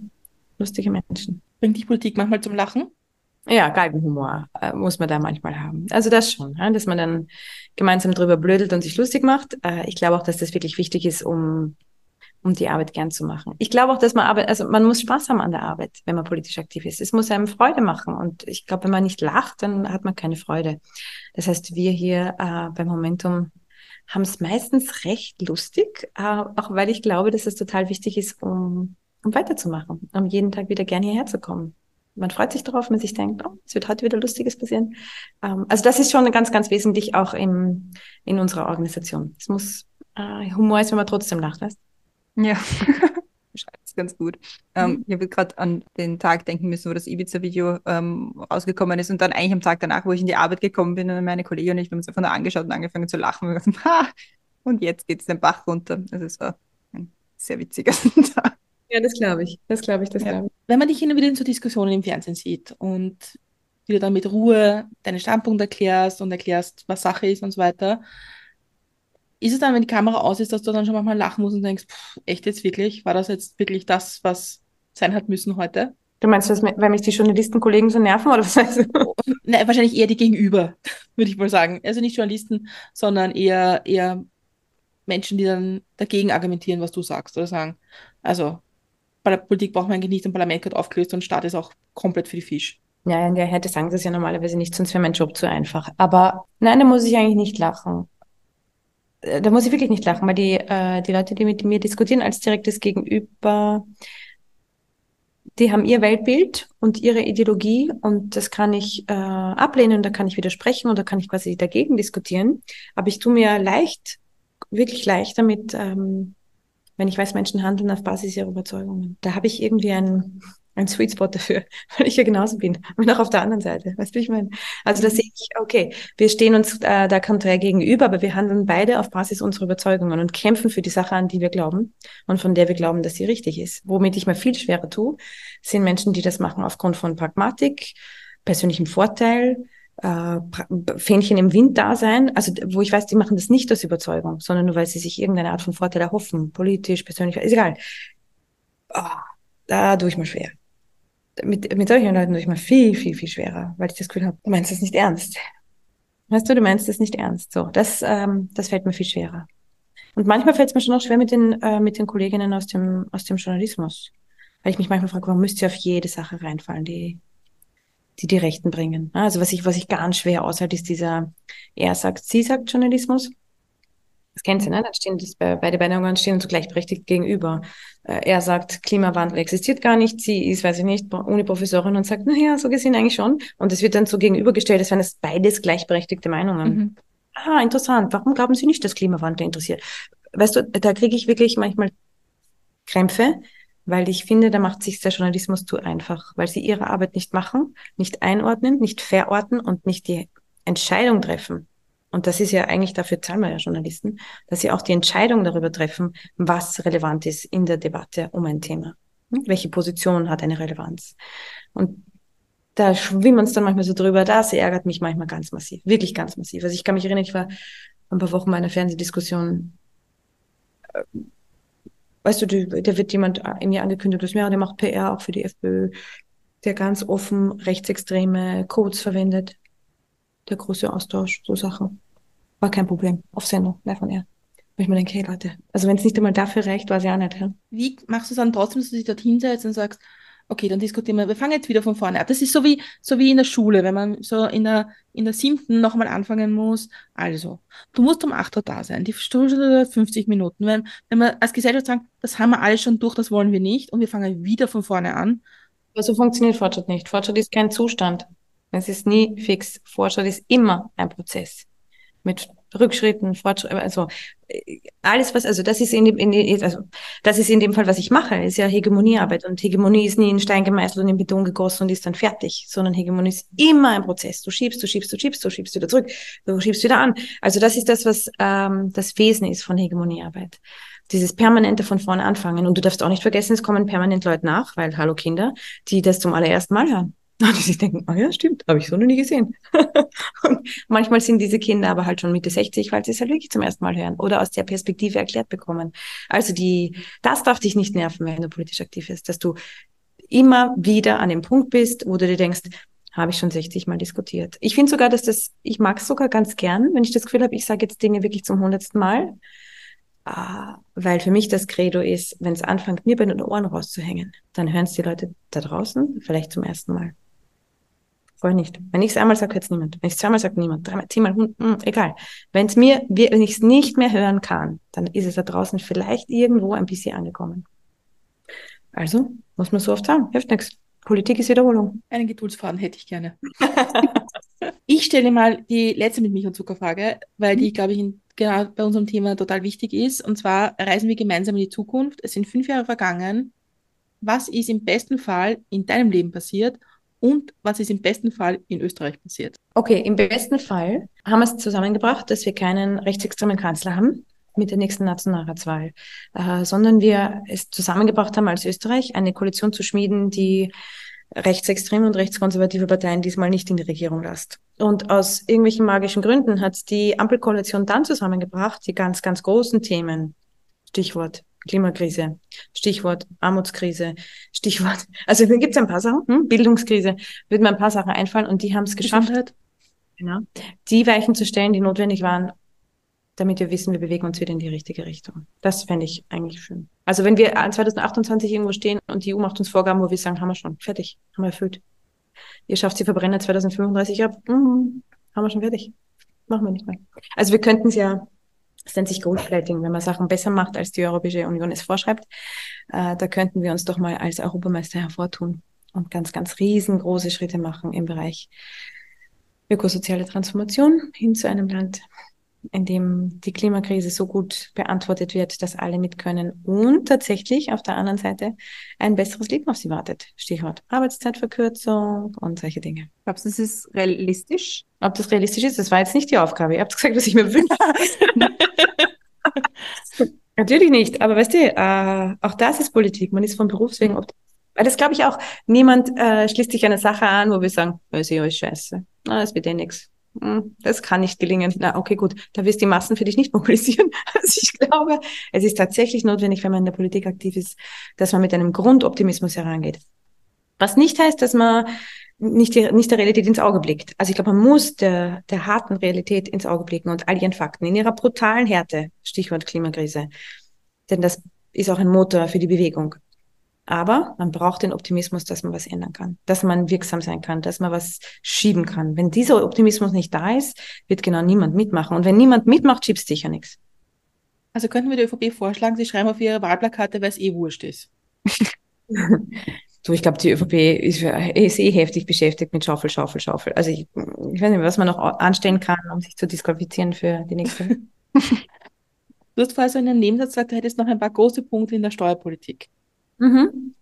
lustige Menschen. Bringt die Politik manchmal zum Lachen? Ja, Galgenhumor äh, muss man da manchmal haben. Also das schon, ja, dass man dann gemeinsam drüber blödelt und sich lustig macht. Äh, ich glaube auch, dass das wirklich wichtig ist, um um die Arbeit gern zu machen. Ich glaube auch, dass man Arbeit, also man muss Spaß haben an der Arbeit, wenn man politisch aktiv ist. Es muss einem Freude machen. Und ich glaube, wenn man nicht lacht, dann hat man keine Freude. Das heißt, wir hier äh, beim Momentum haben es meistens recht lustig, äh, auch weil ich glaube, dass es total wichtig ist, um, um weiterzumachen, um jeden Tag wieder gern hierher zu kommen. Man freut sich darauf, man sich denkt, oh, es wird heute wieder Lustiges passieren. Ähm, also das ist schon ganz, ganz wesentlich auch im, in unserer Organisation. Es muss äh, Humor ist, wenn man trotzdem lacht, weißt Ja, *laughs* beschreibt ganz gut. Ähm, mhm. ich habe gerade an den Tag denken müssen, wo das Ibiza-Video ähm, rausgekommen ist und dann eigentlich am Tag danach, wo ich in die Arbeit gekommen bin und meine Kollegin und ich haben uns einfach nur angeschaut und angefangen zu lachen und, gesagt, ha, und jetzt geht es den Bach runter. Also es war ein sehr witziger *laughs* Tag. Ja, das glaube ich. Das glaube ich, das ja. glaube ich. Wenn man dich immer wieder in so Diskussionen im Fernsehen sieht und wieder dann mit Ruhe deinen Standpunkt erklärst und erklärst, was Sache ist und so weiter, ist es dann, wenn die Kamera aus ist, dass du dann schon manchmal lachen musst und denkst, pff, echt jetzt wirklich? War das jetzt wirklich das, was sein hat müssen heute? Du meinst, dass, weil mich die Journalistenkollegen so nerven oder was heißt du? *laughs* Ne, wahrscheinlich eher die Gegenüber, *laughs* würde ich mal sagen. Also nicht Journalisten, sondern eher, eher Menschen, die dann dagegen argumentieren, was du sagst oder sagen. Also, bei der Politik braucht man eigentlich nicht, ein Parlament wird aufgelöst und Staat ist auch komplett für die Fisch. Ja, in der Härte sagen sie es ja normalerweise nicht, sonst wäre mein Job zu einfach. Aber nein, da muss ich eigentlich nicht lachen. Da muss ich wirklich nicht lachen, weil die, äh, die Leute, die mit mir diskutieren als direktes Gegenüber, die haben ihr Weltbild und ihre Ideologie und das kann ich äh, ablehnen, da kann ich widersprechen oder kann ich quasi dagegen diskutieren. Aber ich tue mir leicht, wirklich leicht damit, ähm, wenn ich weiß, Menschen handeln auf Basis ihrer Überzeugungen. Da habe ich irgendwie ein, ein Sweet Spot dafür, *laughs* weil ich ja genauso bin. Und auch auf der anderen Seite. Weißt du, wie ich meine? Also da mhm. sehe ich, okay, wir stehen uns äh, da konträr gegenüber, aber wir handeln beide auf Basis unserer Überzeugungen und kämpfen für die Sache, an die wir glauben und von der wir glauben, dass sie richtig ist. Womit ich mir viel schwerer tue, sind Menschen, die das machen aufgrund von Pragmatik, persönlichem Vorteil, äh, Fähnchen im Wind da sein, also wo ich weiß, die machen das nicht aus Überzeugung, sondern nur weil sie sich irgendeine Art von Vorteil erhoffen, politisch, persönlich, ist egal. Oh, da tue ich mir schwer mit, mit solchen Leuten ich mal viel, viel, viel schwerer, weil ich das Gefühl habe, du meinst das nicht ernst. Weißt du, du meinst das nicht ernst. So, das, ähm, das fällt mir viel schwerer. Und manchmal fällt es mir schon auch schwer mit den, äh, mit den Kolleginnen aus dem, aus dem Journalismus. Weil ich mich manchmal frage, warum müsst ihr auf jede Sache reinfallen, die, die die Rechten bringen. Also was ich, was ich ganz schwer aushalte, ist dieser, er sagt, sie sagt Journalismus. Das kennt sie, ne? Dann stehen das, beide Meinungen stehen so gleichberechtigt gegenüber. Äh, er sagt, Klimawandel existiert gar nicht. Sie ist, weiß ich nicht, Uni-Professorin und sagt, naja, so gesehen eigentlich schon. Und es wird dann so gegenübergestellt, als wären es beides gleichberechtigte Meinungen. Mhm. Ah, interessant. Warum glauben Sie nicht, dass Klimawandel interessiert? Weißt du, da kriege ich wirklich manchmal Krämpfe, weil ich finde, da macht sich der Journalismus zu einfach, weil sie ihre Arbeit nicht machen, nicht einordnen, nicht verorten und nicht die Entscheidung treffen und das ist ja eigentlich dafür zahlen wir ja Journalisten, dass sie auch die Entscheidung darüber treffen, was relevant ist in der Debatte um ein Thema. Hm? Welche Position hat eine Relevanz? Und da schwimmen uns dann manchmal so drüber, das ärgert mich manchmal ganz massiv, wirklich ganz massiv. Also ich kann mich erinnern, ich war ein paar Wochen bei einer Fernsehdiskussion, äh, weißt du, da wird jemand in mir angekündigt, dass ja, der macht PR auch für die FPÖ, der ganz offen rechtsextreme Codes verwendet. Der große Austausch, so Sachen. War kein Problem. Auf Sendung, live on air. Weil ich mir denke, hey Leute, also wenn es nicht einmal dafür reicht, war es ja auch nicht. Ja? Wie machst du es dann trotzdem, dass du dich dort hinsetzt und sagst, okay, dann diskutieren wir, wir fangen jetzt wieder von vorne ab. Das ist so wie, so wie in der Schule, wenn man so in der, in der siebten nochmal anfangen muss. Also, du musst um acht Uhr da sein. Die Stunde dauert 50 Minuten. Wenn, wenn wir als Gesellschaft sagen, das haben wir alles schon durch, das wollen wir nicht und wir fangen wieder von vorne an. Aber so funktioniert Fortschritt nicht. Fortschritt ist kein Zustand. Es ist nie fix. Fortschritt ist immer ein Prozess mit Rückschritten, Fortschritten, also alles was, also das ist in dem, in, also das ist in dem Fall, was ich mache, ist ja Hegemoniearbeit und Hegemonie ist nie in Stein gemeißelt und in Beton gegossen und ist dann fertig, sondern Hegemonie ist immer ein Prozess. Du schiebst, du schiebst, du schiebst, du schiebst wieder zurück, du schiebst wieder an. Also das ist das, was ähm, das Wesen ist von Hegemoniearbeit. Dieses permanente von vorne anfangen und du darfst auch nicht vergessen, es kommen permanent Leute nach, weil hallo Kinder, die das zum allerersten Mal hören. *laughs* Und sie denken, ah oh ja, stimmt, habe ich so noch nie gesehen. *laughs* und manchmal sind diese Kinder aber halt schon Mitte 60, weil sie es halt wirklich zum ersten Mal hören oder aus der Perspektive erklärt bekommen. Also die, das darf dich nicht nerven, wenn du politisch aktiv bist, dass du immer wieder an dem Punkt bist, wo du dir denkst, habe ich schon 60 Mal diskutiert. Ich finde sogar, dass das, ich mag es sogar ganz gern, wenn ich das Gefühl habe, ich sage jetzt Dinge wirklich zum hundertsten Mal Ah, weil für mich das Credo ist, wenn es anfängt, mir bei den Ohren rauszuhängen, dann hören es die Leute da draußen vielleicht zum ersten Mal. Vorher nicht. Wenn ich es einmal sage, hört es niemand. Wenn ich es zweimal sage, niemand. Dreimal, zehnmal, hm, hm, egal. Wenn es mir, wenn ich es nicht mehr hören kann, dann ist es da draußen vielleicht irgendwo ein bisschen angekommen. Also, muss man so oft sagen, hilft nichts. Politik ist Wiederholung. Einen Geduldsfaden hätte ich gerne. *laughs* ich stelle mal die letzte mit Milch und Zuckerfrage, weil die, glaube ich, in, genau bei unserem Thema total wichtig ist. Und zwar reisen wir gemeinsam in die Zukunft. Es sind fünf Jahre vergangen. Was ist im besten Fall in deinem Leben passiert und was ist im besten Fall in Österreich passiert? Okay, im besten Fall haben wir es zusammengebracht, dass wir keinen rechtsextremen Kanzler haben mit der nächsten Nationalratswahl, äh, sondern wir es zusammengebracht haben als Österreich, eine Koalition zu schmieden, die rechtsextreme und rechtskonservative Parteien diesmal nicht in die Regierung lässt. Und aus irgendwelchen magischen Gründen hat die Ampelkoalition dann zusammengebracht, die ganz, ganz großen Themen, Stichwort Klimakrise, Stichwort Armutskrise, Stichwort, *laughs* also da gibt es ein paar Sachen, hm? Bildungskrise, wird mir ein paar Sachen einfallen und die haben es geschafft, genau, die Weichen zu stellen, die notwendig waren, damit wir wissen, wir bewegen uns wieder in die richtige Richtung. Das fände ich eigentlich schön. Also wenn wir 2028 irgendwo stehen und die EU macht uns Vorgaben, wo wir sagen, haben wir schon, fertig, haben wir erfüllt. Ihr schafft die Verbrenner 2035 ab, mm, haben wir schon fertig. Machen wir nicht mehr. Also wir könnten es ja, es nennt sich Goldplating, wenn man Sachen besser macht, als die Europäische Union es vorschreibt. Äh, da könnten wir uns doch mal als Europameister hervortun und ganz, ganz riesengroße Schritte machen im Bereich ökosoziale Transformation hin zu einem Land, in dem die Klimakrise so gut beantwortet wird, dass alle mit können und tatsächlich auf der anderen Seite ein besseres Leben auf sie wartet. Stichwort Arbeitszeitverkürzung und solche Dinge. Glaubst du, das ist realistisch? Ob das realistisch ist, das war jetzt nicht die Aufgabe. Ihr habt gesagt, was ich mir wünsche. *laughs* Natürlich nicht, aber weißt du, äh, auch das ist Politik. Man ist vom Berufswegen optimistisch. Weil das glaube ich auch, niemand äh, schließt sich eine Sache an, wo wir sagen, das ist ja alles scheiße. Na, das wird eh nix. Hm, das kann nicht gelingen. Na, okay, gut, da wirst die Massen für dich nicht *laughs* mobilisieren. Also ich glaube, es ist tatsächlich notwendig, wenn man in der Politik aktiv ist, dass man mit einem Grundoptimismus herangeht. Was nicht heißt, dass man nicht, die, nicht der Realität ins Auge blickt. Also ich glaube, man muss der, der harten Realität ins Auge blicken und all ihren Fakten in ihrer brutalen Härte, Stichwort Klimakrise. Denn das ist auch ein Motor für die Bewegung. Aber man braucht den Optimismus, dass man was ändern kann, dass man wirksam sein kann, dass man was schieben kann. Wenn dieser Optimismus nicht da ist, wird genau niemand mitmachen. Und wenn niemand mitmacht, schiebst sicher nichts. Also könnten wir der ÖVP vorschlagen, sie schreiben auf ihre Wahlplakate, weil es eh wurscht ist. *laughs* du, ich glaube, die ÖVP ist, ist, eh heftig beschäftigt mit Schaufel, Schaufel, Schaufel. Also ich, ich weiß nicht, was man noch anstellen kann, um sich zu disqualifizieren für die nächste. *laughs* du hast vorher so in einem Nebensatz gesagt, du hättest noch ein paar große Punkte in der Steuerpolitik. Mhm.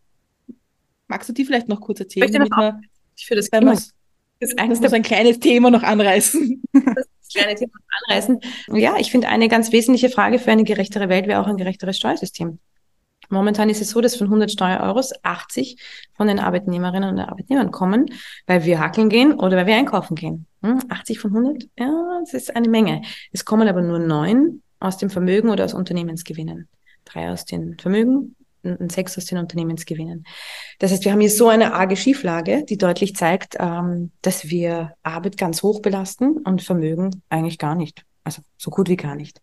Magst du die vielleicht noch kurz erzählen? Ich damit wir, ich für das Thema, das, das muss ein kleines Thema noch anreißen. *laughs* Das kleine Thema noch anreißen. Ja, ich finde, eine ganz wesentliche Frage für eine gerechtere Welt wäre auch ein gerechteres Steuersystem. Momentan ist es so, dass von 100 Steuereuros 80 von den Arbeitnehmerinnen und Arbeitnehmern kommen, weil wir hackeln gehen oder weil wir einkaufen gehen. 80 hm, von 100, ja, das ist eine Menge. Es kommen aber nur neun aus dem Vermögen oder aus Unternehmensgewinnen. Drei aus den Vermögen, und sechs aus den Unternehmensgewinnen. Das heißt, wir haben hier so eine arge Schieflage, die deutlich zeigt, ähm, dass wir Arbeit ganz hoch belasten und Vermögen eigentlich gar nicht. Also so gut wie gar nicht.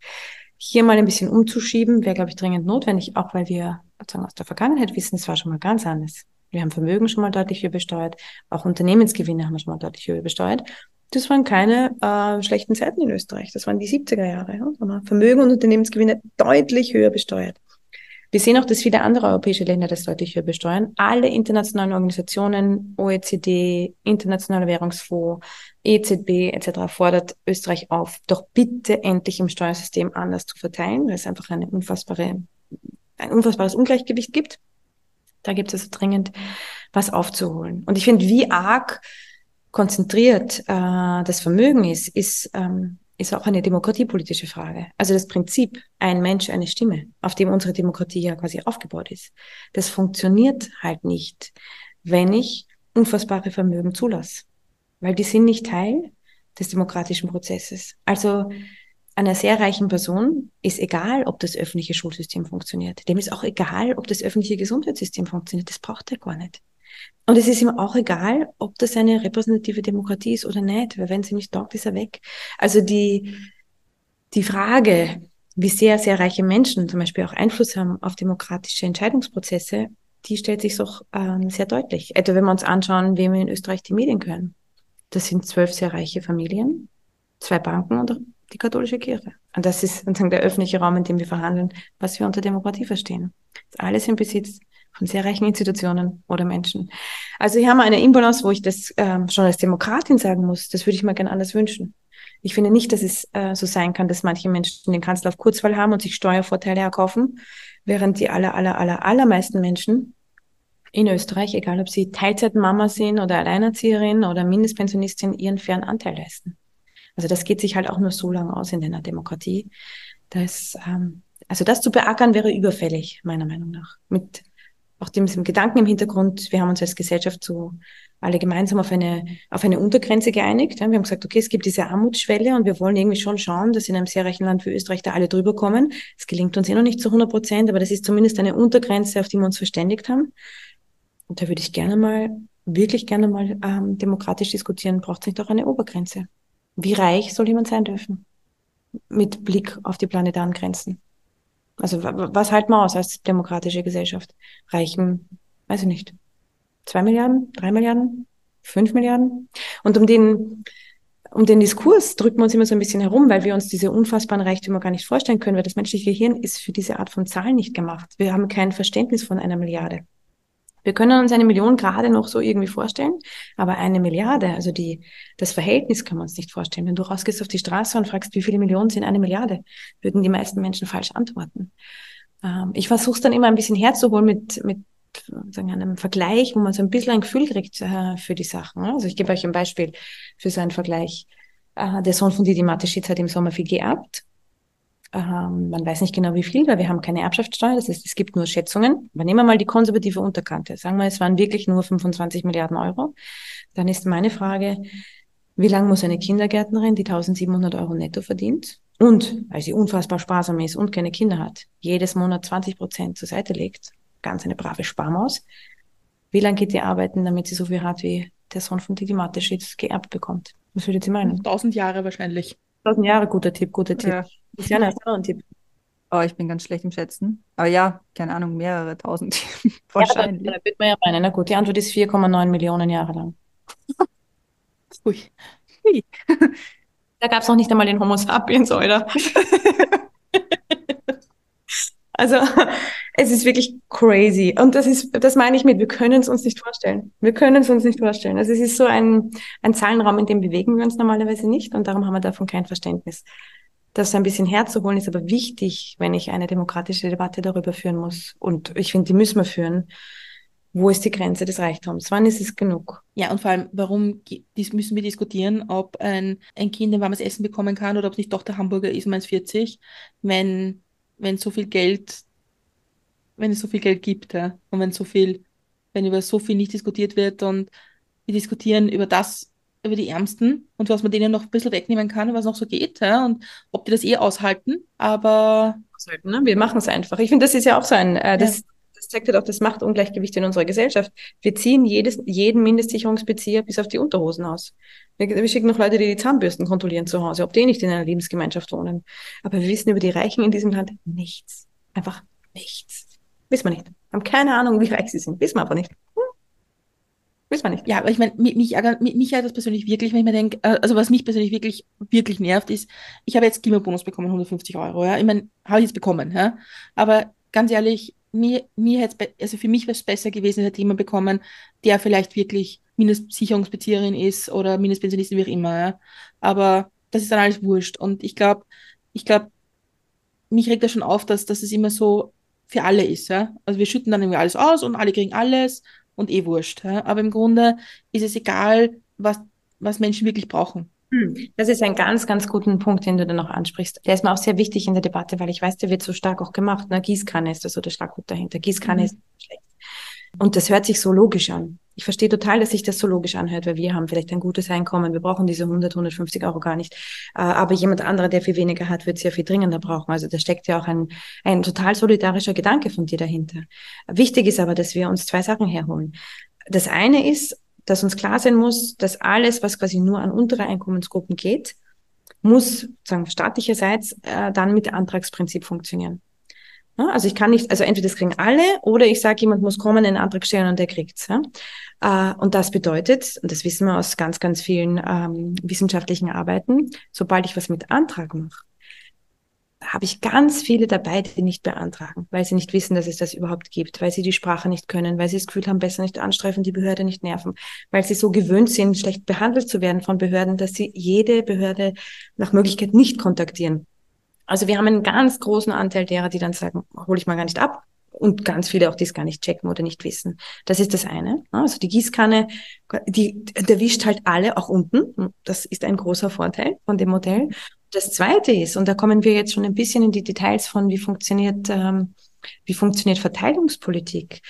Hier mal ein bisschen umzuschieben, wäre, glaube ich, dringend notwendig, auch weil wir sozusagen aus der Vergangenheit wissen, es war schon mal ganz anders. Wir haben Vermögen schon mal deutlich höher besteuert, auch Unternehmensgewinne haben wir schon mal deutlich höher besteuert. Das waren keine äh, schlechten Zeiten in Österreich. Das waren die 70er Jahre. Ja? Vermögen und Unternehmensgewinne deutlich höher besteuert. Wir sehen auch, dass viele andere europäische Länder das deutlich höher besteuern. Alle internationalen Organisationen, OECD, Internationaler Währungsfonds, EZB etc. fordert Österreich auf, doch bitte endlich im Steuersystem anders zu verteilen, weil es einfach eine unfassbare, ein unfassbares Ungleichgewicht gibt. Da gibt es also dringend was aufzuholen. Und ich finde, wie arg konzentriert äh, das Vermögen ist, ist ähm, ist auch eine demokratiepolitische Frage. Also das Prinzip, ein Mensch, eine Stimme, auf dem unsere Demokratie ja quasi aufgebaut ist, das funktioniert halt nicht, wenn ich unfassbare Vermögen zulasse. Weil die sind nicht Teil des demokratischen Prozesses. Also einer sehr reichen Person ist egal, ob das öffentliche Schulsystem funktioniert. Dem ist auch egal, ob das öffentliche Gesundheitssystem funktioniert. Das braucht er gar nicht. Und es ist ihm auch egal, ob das eine repräsentative Demokratie ist oder nicht, weil wenn sie nicht taugt, ist er weg. Also die, die Frage, wie sehr, sehr reiche Menschen zum Beispiel auch Einfluss haben auf demokratische Entscheidungsprozesse, die stellt sich doch ähm, sehr deutlich. Etwa wenn wir uns anschauen, wem in Österreich die Medien gehören. Das sind zwölf sehr reiche Familien, zwei Banken und die katholische Kirche. Und das ist sozusagen der öffentliche Raum, in dem wir verhandeln, was wir unter Demokratie verstehen. Das ist alles im Besitz von sehr reichen Institutionen oder Menschen. Also hier haben wir eine Imbalance, wo ich das ähm, schon als Demokratin sagen muss, das würde ich mir gerne anders wünschen. Ich finde nicht, dass es äh, so sein kann, dass manche Menschen den Kanzler auf Kurzwahl haben und sich Steuervorteile erkaufen, während die aller, aller, aller, allermeisten Menschen in Österreich, egal ob sie Teilzeitmama sind oder Alleinerzieherin oder Mindestpensionistin, ihren fairen Anteil leisten. Also das geht sich halt auch nur so lange aus in einer Demokratie. Das, ähm, also das zu beackern wäre überfällig, meiner Meinung nach. Mit auch dem Gedanken im Hintergrund, wir haben uns als Gesellschaft so alle gemeinsam auf eine, auf eine Untergrenze geeinigt. Wir haben gesagt, okay, es gibt diese Armutsschwelle und wir wollen irgendwie schon schauen, dass in einem sehr reichen Land wie Österreich da alle drüber kommen. Es gelingt uns eh noch nicht zu 100 Prozent, aber das ist zumindest eine Untergrenze, auf die wir uns verständigt haben. Und da würde ich gerne mal, wirklich gerne mal ähm, demokratisch diskutieren, braucht es nicht auch eine Obergrenze? Wie reich soll jemand sein dürfen? Mit Blick auf die planetaren Grenzen. Also was halten wir aus als demokratische Gesellschaft? Reichen, weiß ich nicht, zwei Milliarden, drei Milliarden, fünf Milliarden? Und um den, um den Diskurs drücken wir uns immer so ein bisschen herum, weil wir uns diese unfassbaren Reichtümer gar nicht vorstellen können, weil das menschliche Gehirn ist für diese Art von Zahlen nicht gemacht. Wir haben kein Verständnis von einer Milliarde. Wir können uns eine Million gerade noch so irgendwie vorstellen, aber eine Milliarde, also die, das Verhältnis können wir uns nicht vorstellen. Wenn du rausgehst auf die Straße und fragst, wie viele Millionen sind eine Milliarde, würden die meisten Menschen falsch antworten. Ähm, ich versuche es dann immer ein bisschen herzuholen mit, mit sagen, einem Vergleich, wo man so ein bisschen ein Gefühl kriegt äh, für die Sachen. Also ich gebe euch ein Beispiel für so einen Vergleich. Äh, der Sohn von Didi Mateschitz hat im Sommer viel geerbt ähm, man weiß nicht genau wie viel, weil wir haben keine Erbschaftssteuer. Das heißt, es gibt nur Schätzungen. Aber nehmen wir mal die konservative Unterkante. Sagen wir, es waren wirklich nur 25 Milliarden Euro. Dann ist meine Frage, wie lange muss eine Kindergärtnerin, die 1700 Euro netto verdient und, weil sie unfassbar sparsam ist und keine Kinder hat, jedes Monat 20 Prozent zur Seite legt, ganz eine brave Sparmaus, wie lange geht die arbeiten, damit sie so viel hat, wie der Sohn von Didi Mateschitz geerbt bekommt? Was würdet ihr meinen? 1000 Jahre wahrscheinlich. 1000 Jahre, guter Tipp, guter Tipp. Ja. Luciana, hast du noch einen Tipp? Oh, ich bin ganz schlecht im Schätzen. Aber ja, keine Ahnung, mehrere tausend. *laughs* Wahrscheinlich. Ja, da wird man ja meinen. Na gut, die Antwort ist 4,9 Millionen Jahre lang. *laughs* Ui. Ui. *laughs* Da gab es noch nicht einmal den Homo sapiens, oder? Also, *laughs* es ist wirklich crazy. Und das ist, das meine ich mit, wir können es uns nicht vorstellen. Wir können es uns nicht vorstellen. Also es ist so ein, ein Zahlenraum, in dem bewegen wir uns normalerweise nicht und darum haben wir davon kein Verständnis. Das ein bisschen herzuholen ist aber wichtig, wenn ich eine demokratische Debatte darüber führen muss. Und ich finde, die müssen wir führen. Wo ist die Grenze des Reichtums? Wann ist es genug? Ja, und vor allem, warum müssen wir diskutieren, ob ein, ein Kind ein warmes Essen bekommen kann oder ob es nicht doch der Hamburger ist um 1,40, wenn, wenn so viel Geld wenn es so viel Geld gibt, ja. Und wenn so viel, wenn über so viel nicht diskutiert wird und wir diskutieren über das, über die Ärmsten und was man denen noch ein bisschen wegnehmen kann, was noch so geht, ja, und ob die das eh aushalten, aber. Aushalten, ne? Wir machen es einfach. Ich finde, das ist ja auch so ein, äh, das, ja. Das zeigt halt auch das Machtungleichgewicht in unserer Gesellschaft. Wir ziehen jedes, jeden Mindestsicherungsbezieher bis auf die Unterhosen aus. Wir, wir schicken noch Leute, die die Zahnbürsten kontrollieren zu Hause, ob die nicht in einer Lebensgemeinschaft wohnen. Aber wir wissen über die Reichen in diesem Land nichts. Einfach nichts. Wissen wir nicht. Haben keine Ahnung, wie reich sie sind. Wissen wir aber nicht. Hm. Wissen wir nicht. Ja, aber ich meine, mich, mich, mich ärgert das persönlich wirklich, wenn ich mir denke, äh, also was mich persönlich wirklich, wirklich nervt, ist, ich habe jetzt Klimabonus bekommen, 150 Euro, ja. Ich meine, habe ich jetzt bekommen, ja. Aber ganz ehrlich, mir, mir also für mich wäre es besser gewesen, hätte jemand bekommen, der vielleicht wirklich Mindestsicherungsbezieherin ist oder Mindestpensionistin, wie auch immer, ja. Aber das ist dann alles wurscht. Und ich glaube, ich glaube, mich regt das schon auf, dass, dass es immer so für alle ist. Ja? Also wir schütten dann irgendwie alles aus und alle kriegen alles und eh wurscht. Ja? Aber im Grunde ist es egal, was, was Menschen wirklich brauchen. Hm. Das ist ein ganz, ganz guten Punkt, den du da noch ansprichst. Der ist mir auch sehr wichtig in der Debatte, weil ich weiß, der wird so stark auch gemacht. Ne? Gießkanne ist da so der Schlagwort dahinter. Gießkanne mhm. ist schlecht. Und das hört sich so logisch an. Ich verstehe total, dass sich das so logisch anhört, weil wir haben vielleicht ein gutes Einkommen, wir brauchen diese 100, 150 Euro gar nicht. Äh, aber jemand anderer, der viel weniger hat, wird sehr viel dringender brauchen. Also da steckt ja auch ein, ein total solidarischer Gedanke von dir dahinter. Wichtig ist aber, dass wir uns zwei Sachen herholen. Das eine ist, dass uns klar sein muss, dass alles, was quasi nur an untere Einkommensgruppen geht, muss sagen staatlicherseits äh, dann mit Antragsprinzip funktionieren. Ja, also ich kann nicht, also entweder das kriegen alle oder ich sage, jemand muss kommen, einen Antrag stellen und der kriegt's. Ja? Äh, und das bedeutet, und das wissen wir aus ganz, ganz vielen ähm, wissenschaftlichen Arbeiten, sobald ich was mit Antrag mache, habe ich ganz viele dabei, die nicht beantragen, weil sie nicht wissen, dass es das überhaupt gibt, weil sie die Sprache nicht können, weil sie das Gefühl haben, besser nicht anstreifen, die Behörde nicht nerven, weil sie so gewöhnt sind, schlecht behandelt zu werden von Behörden, dass sie jede Behörde nach Möglichkeit nicht kontaktieren. Also wir haben einen ganz großen Anteil derer, die dann sagen, hole ich mal gar nicht ab. Und ganz viele auch, die es gar nicht checken oder nicht wissen. Das ist das eine. Also die Gießkanne, die, der wischt halt alle auch unten. Das ist ein großer Vorteil von dem Modell. Das zweite ist, und da kommen wir jetzt schon ein bisschen in die Details von, wie funktioniert, ähm, wie funktioniert Verteilungspolitik.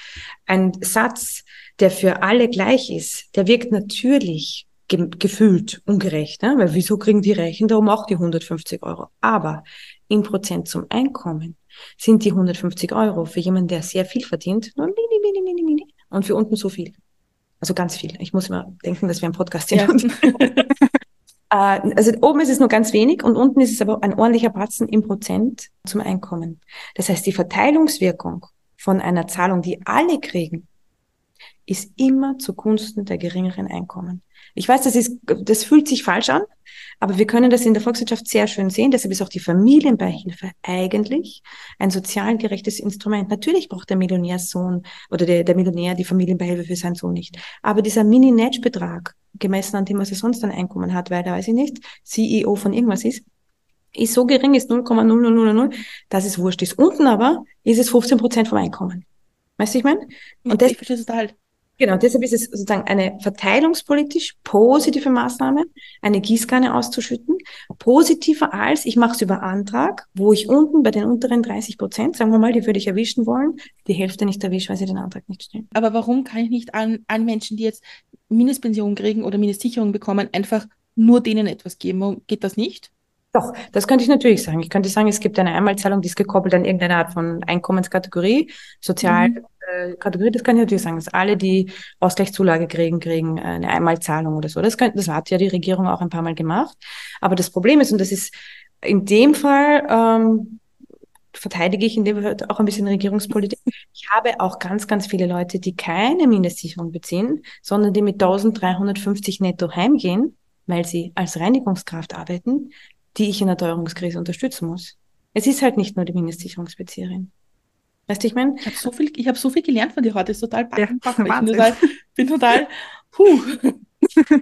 Ein Satz, der für alle gleich ist, der wirkt natürlich ge gefühlt ungerecht, ne? weil wieso kriegen die Reichen darum auch die 150 Euro? Aber in Prozent zum Einkommen sind die 150 Euro für jemanden, der sehr viel verdient, nur mini, mini, mini, mini und für unten so viel. Also ganz viel. Ich muss immer denken, dass wir ein Podcast sind. Ja. *laughs* Äh, also oben ist es nur ganz wenig und unten ist es aber ein ordentlicher Batzen im Prozent zum Einkommen. Das heißt, die Verteilungswirkung von einer Zahlung, die alle kriegen, ist immer zugunsten der geringeren Einkommen. Ich weiß, das ist, das fühlt sich falsch an, aber wir können das in der Volkswirtschaft sehr schön sehen. Deshalb ist auch die Familienbeihilfe eigentlich ein sozial gerechtes Instrument. Natürlich braucht der Millionärsohn oder der, der Millionär die Familienbeihilfe für seinen Sohn nicht. Aber dieser Mini-Netch-Betrag, gemessen an dem, was er sonst an Einkommen hat, weil er, weiß ich nicht, CEO von irgendwas ist, ist so gering, ist 0,0000, dass es wurscht ist. Unten aber ist es 15 Prozent vom Einkommen. Weißt du, ich meine? Und das, ich verstehe es total. Genau, deshalb ist es sozusagen eine verteilungspolitisch positive Maßnahme, eine Gießkanne auszuschütten, positiver als ich mache es über Antrag, wo ich unten bei den unteren 30 Prozent, sagen wir mal, die würde ich erwischen wollen, die Hälfte nicht erwische, weil sie den Antrag nicht stellen. Aber warum kann ich nicht an, an Menschen, die jetzt Mindestpension kriegen oder Mindestsicherung bekommen, einfach nur denen etwas geben? Geht das nicht? Doch, das könnte ich natürlich sagen. Ich könnte sagen, es gibt eine Einmalzahlung, die ist gekoppelt an irgendeine Art von Einkommenskategorie, sozial, mhm. Äh, das kann ich natürlich sagen, dass alle, die Ausgleichszulage kriegen, kriegen äh, eine Einmalzahlung oder so. Das, kann, das hat ja die Regierung auch ein paar Mal gemacht. Aber das Problem ist, und das ist in dem Fall, ähm, verteidige ich in dem Fall auch ein bisschen Regierungspolitik. Ich habe auch ganz, ganz viele Leute, die keine Mindestsicherung beziehen, sondern die mit 1350 netto heimgehen, weil sie als Reinigungskraft arbeiten, die ich in der Teuerungskrise unterstützen muss. Es ist halt nicht nur die Mindestsicherungsbezieherin. Weißt du, ich meine? Ich habe so viel, ich habe so viel gelernt von dir heute. Das ist total backen, ja, Ich bin total, bin total, puh. *laughs*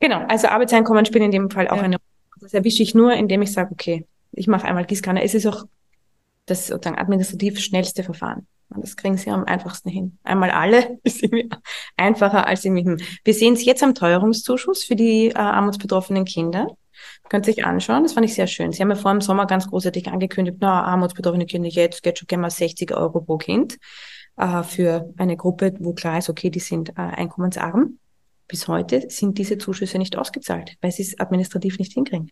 genau, also Arbeitseinkommen spielen in dem Fall auch ja. eine Rolle. Das erwische ich nur, indem ich sage, okay, ich mache einmal Gießkanne. Es ist auch das sozusagen administrativ schnellste Verfahren. Und das kriegen sie am einfachsten hin. Einmal alle *laughs* ist irgendwie einfacher als irgendwie. Wir sehen es jetzt am Teuerungszuschuss für die äh, armutsbetroffenen Kinder. Könnt ihr sich anschauen, das fand ich sehr schön. Sie haben ja vor dem Sommer ganz großartig angekündigt, na, armutsbetroffene Kinder, jetzt geht schon gerne mal 60 Euro pro Kind äh, für eine Gruppe, wo klar ist, okay, die sind äh, einkommensarm. Bis heute sind diese Zuschüsse nicht ausgezahlt, weil sie es administrativ nicht hinkriegen.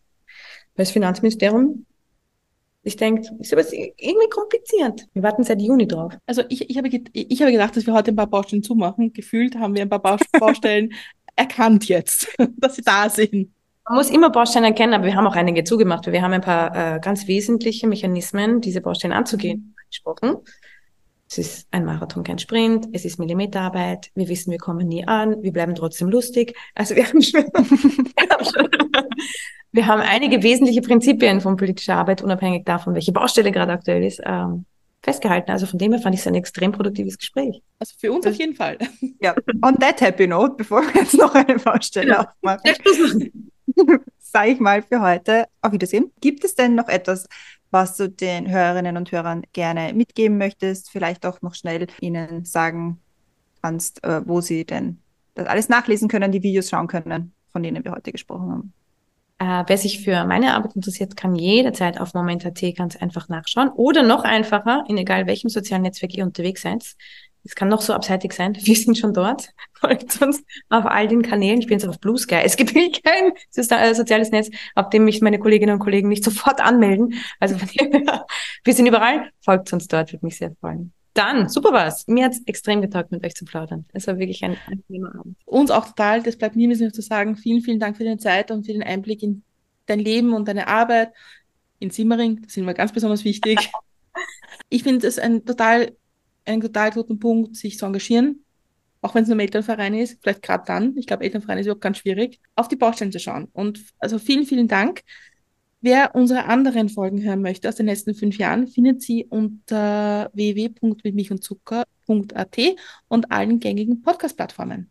Weil das Finanzministerium ich denke, ist aber irgendwie kompliziert. Wir warten seit Juni drauf. Also ich, ich, habe, ich habe gedacht, dass wir heute ein paar Baustellen zumachen. Gefühlt haben wir ein paar Baustellen *laughs* erkannt jetzt, *laughs* dass sie da sind. Man muss immer Baustellen erkennen, aber wir haben auch einige zugemacht. Wir haben ein paar äh, ganz wesentliche Mechanismen, diese Baustellen anzugehen, gesprochen. Es ist ein Marathon, kein Sprint. Es ist Millimeterarbeit. Wir wissen, wir kommen nie an. Wir bleiben trotzdem lustig. Also wir haben schon, *laughs* wir haben, schon, wir haben einige wesentliche Prinzipien von politischer Arbeit, unabhängig davon, welche Baustelle gerade aktuell ist, ähm, festgehalten. Also von dem her fand ich es ein extrem produktives Gespräch. Also für uns auf jeden Fall. Ja, on that happy note, bevor wir jetzt noch eine Baustelle genau. aufmachen. *laughs* sage ich mal für heute auf Wiedersehen. Gibt es denn noch etwas, was du den Hörerinnen und Hörern gerne mitgeben möchtest? Vielleicht auch noch schnell ihnen sagen kannst, äh, wo sie denn das alles nachlesen können, die Videos schauen können, von denen wir heute gesprochen haben. Äh, wer sich für meine Arbeit interessiert, kann jederzeit auf Moment.at ganz einfach nachschauen oder noch einfacher, in egal welchem sozialen Netzwerk ihr unterwegs seid, es kann noch so abseitig sein. *laughs* Wir sind schon dort. Folgt uns auf all den Kanälen. Ich bin jetzt auf Blue Sky. Es gibt *laughs* kein äh, soziales Netz, auf dem mich meine Kolleginnen und Kollegen nicht *laughs* sofort anmelden. Also wir sind überall. Folgt uns dort, würde mich sehr freuen. Dann, super was. Mir hat es extrem getaugt, mit euch zu plaudern. Es war wirklich ein angenehmer Abend. Uns auch total. Das bleibt mir nur zu sagen. Vielen, vielen Dank für deine Zeit und für den Einblick in dein Leben und deine Arbeit in Simmering, das sind mir ganz besonders wichtig. Ich finde es ein total, einen total guten Punkt, sich zu engagieren, auch wenn es nur ein Elternverein ist, vielleicht gerade dann, ich glaube, Elternverein ist überhaupt ganz schwierig, auf die Baustellen zu schauen. Und also vielen, vielen Dank. Wer unsere anderen Folgen hören möchte aus den letzten fünf Jahren, findet sie unter www.mitmilchundzucker.at und allen gängigen Podcast-Plattformen.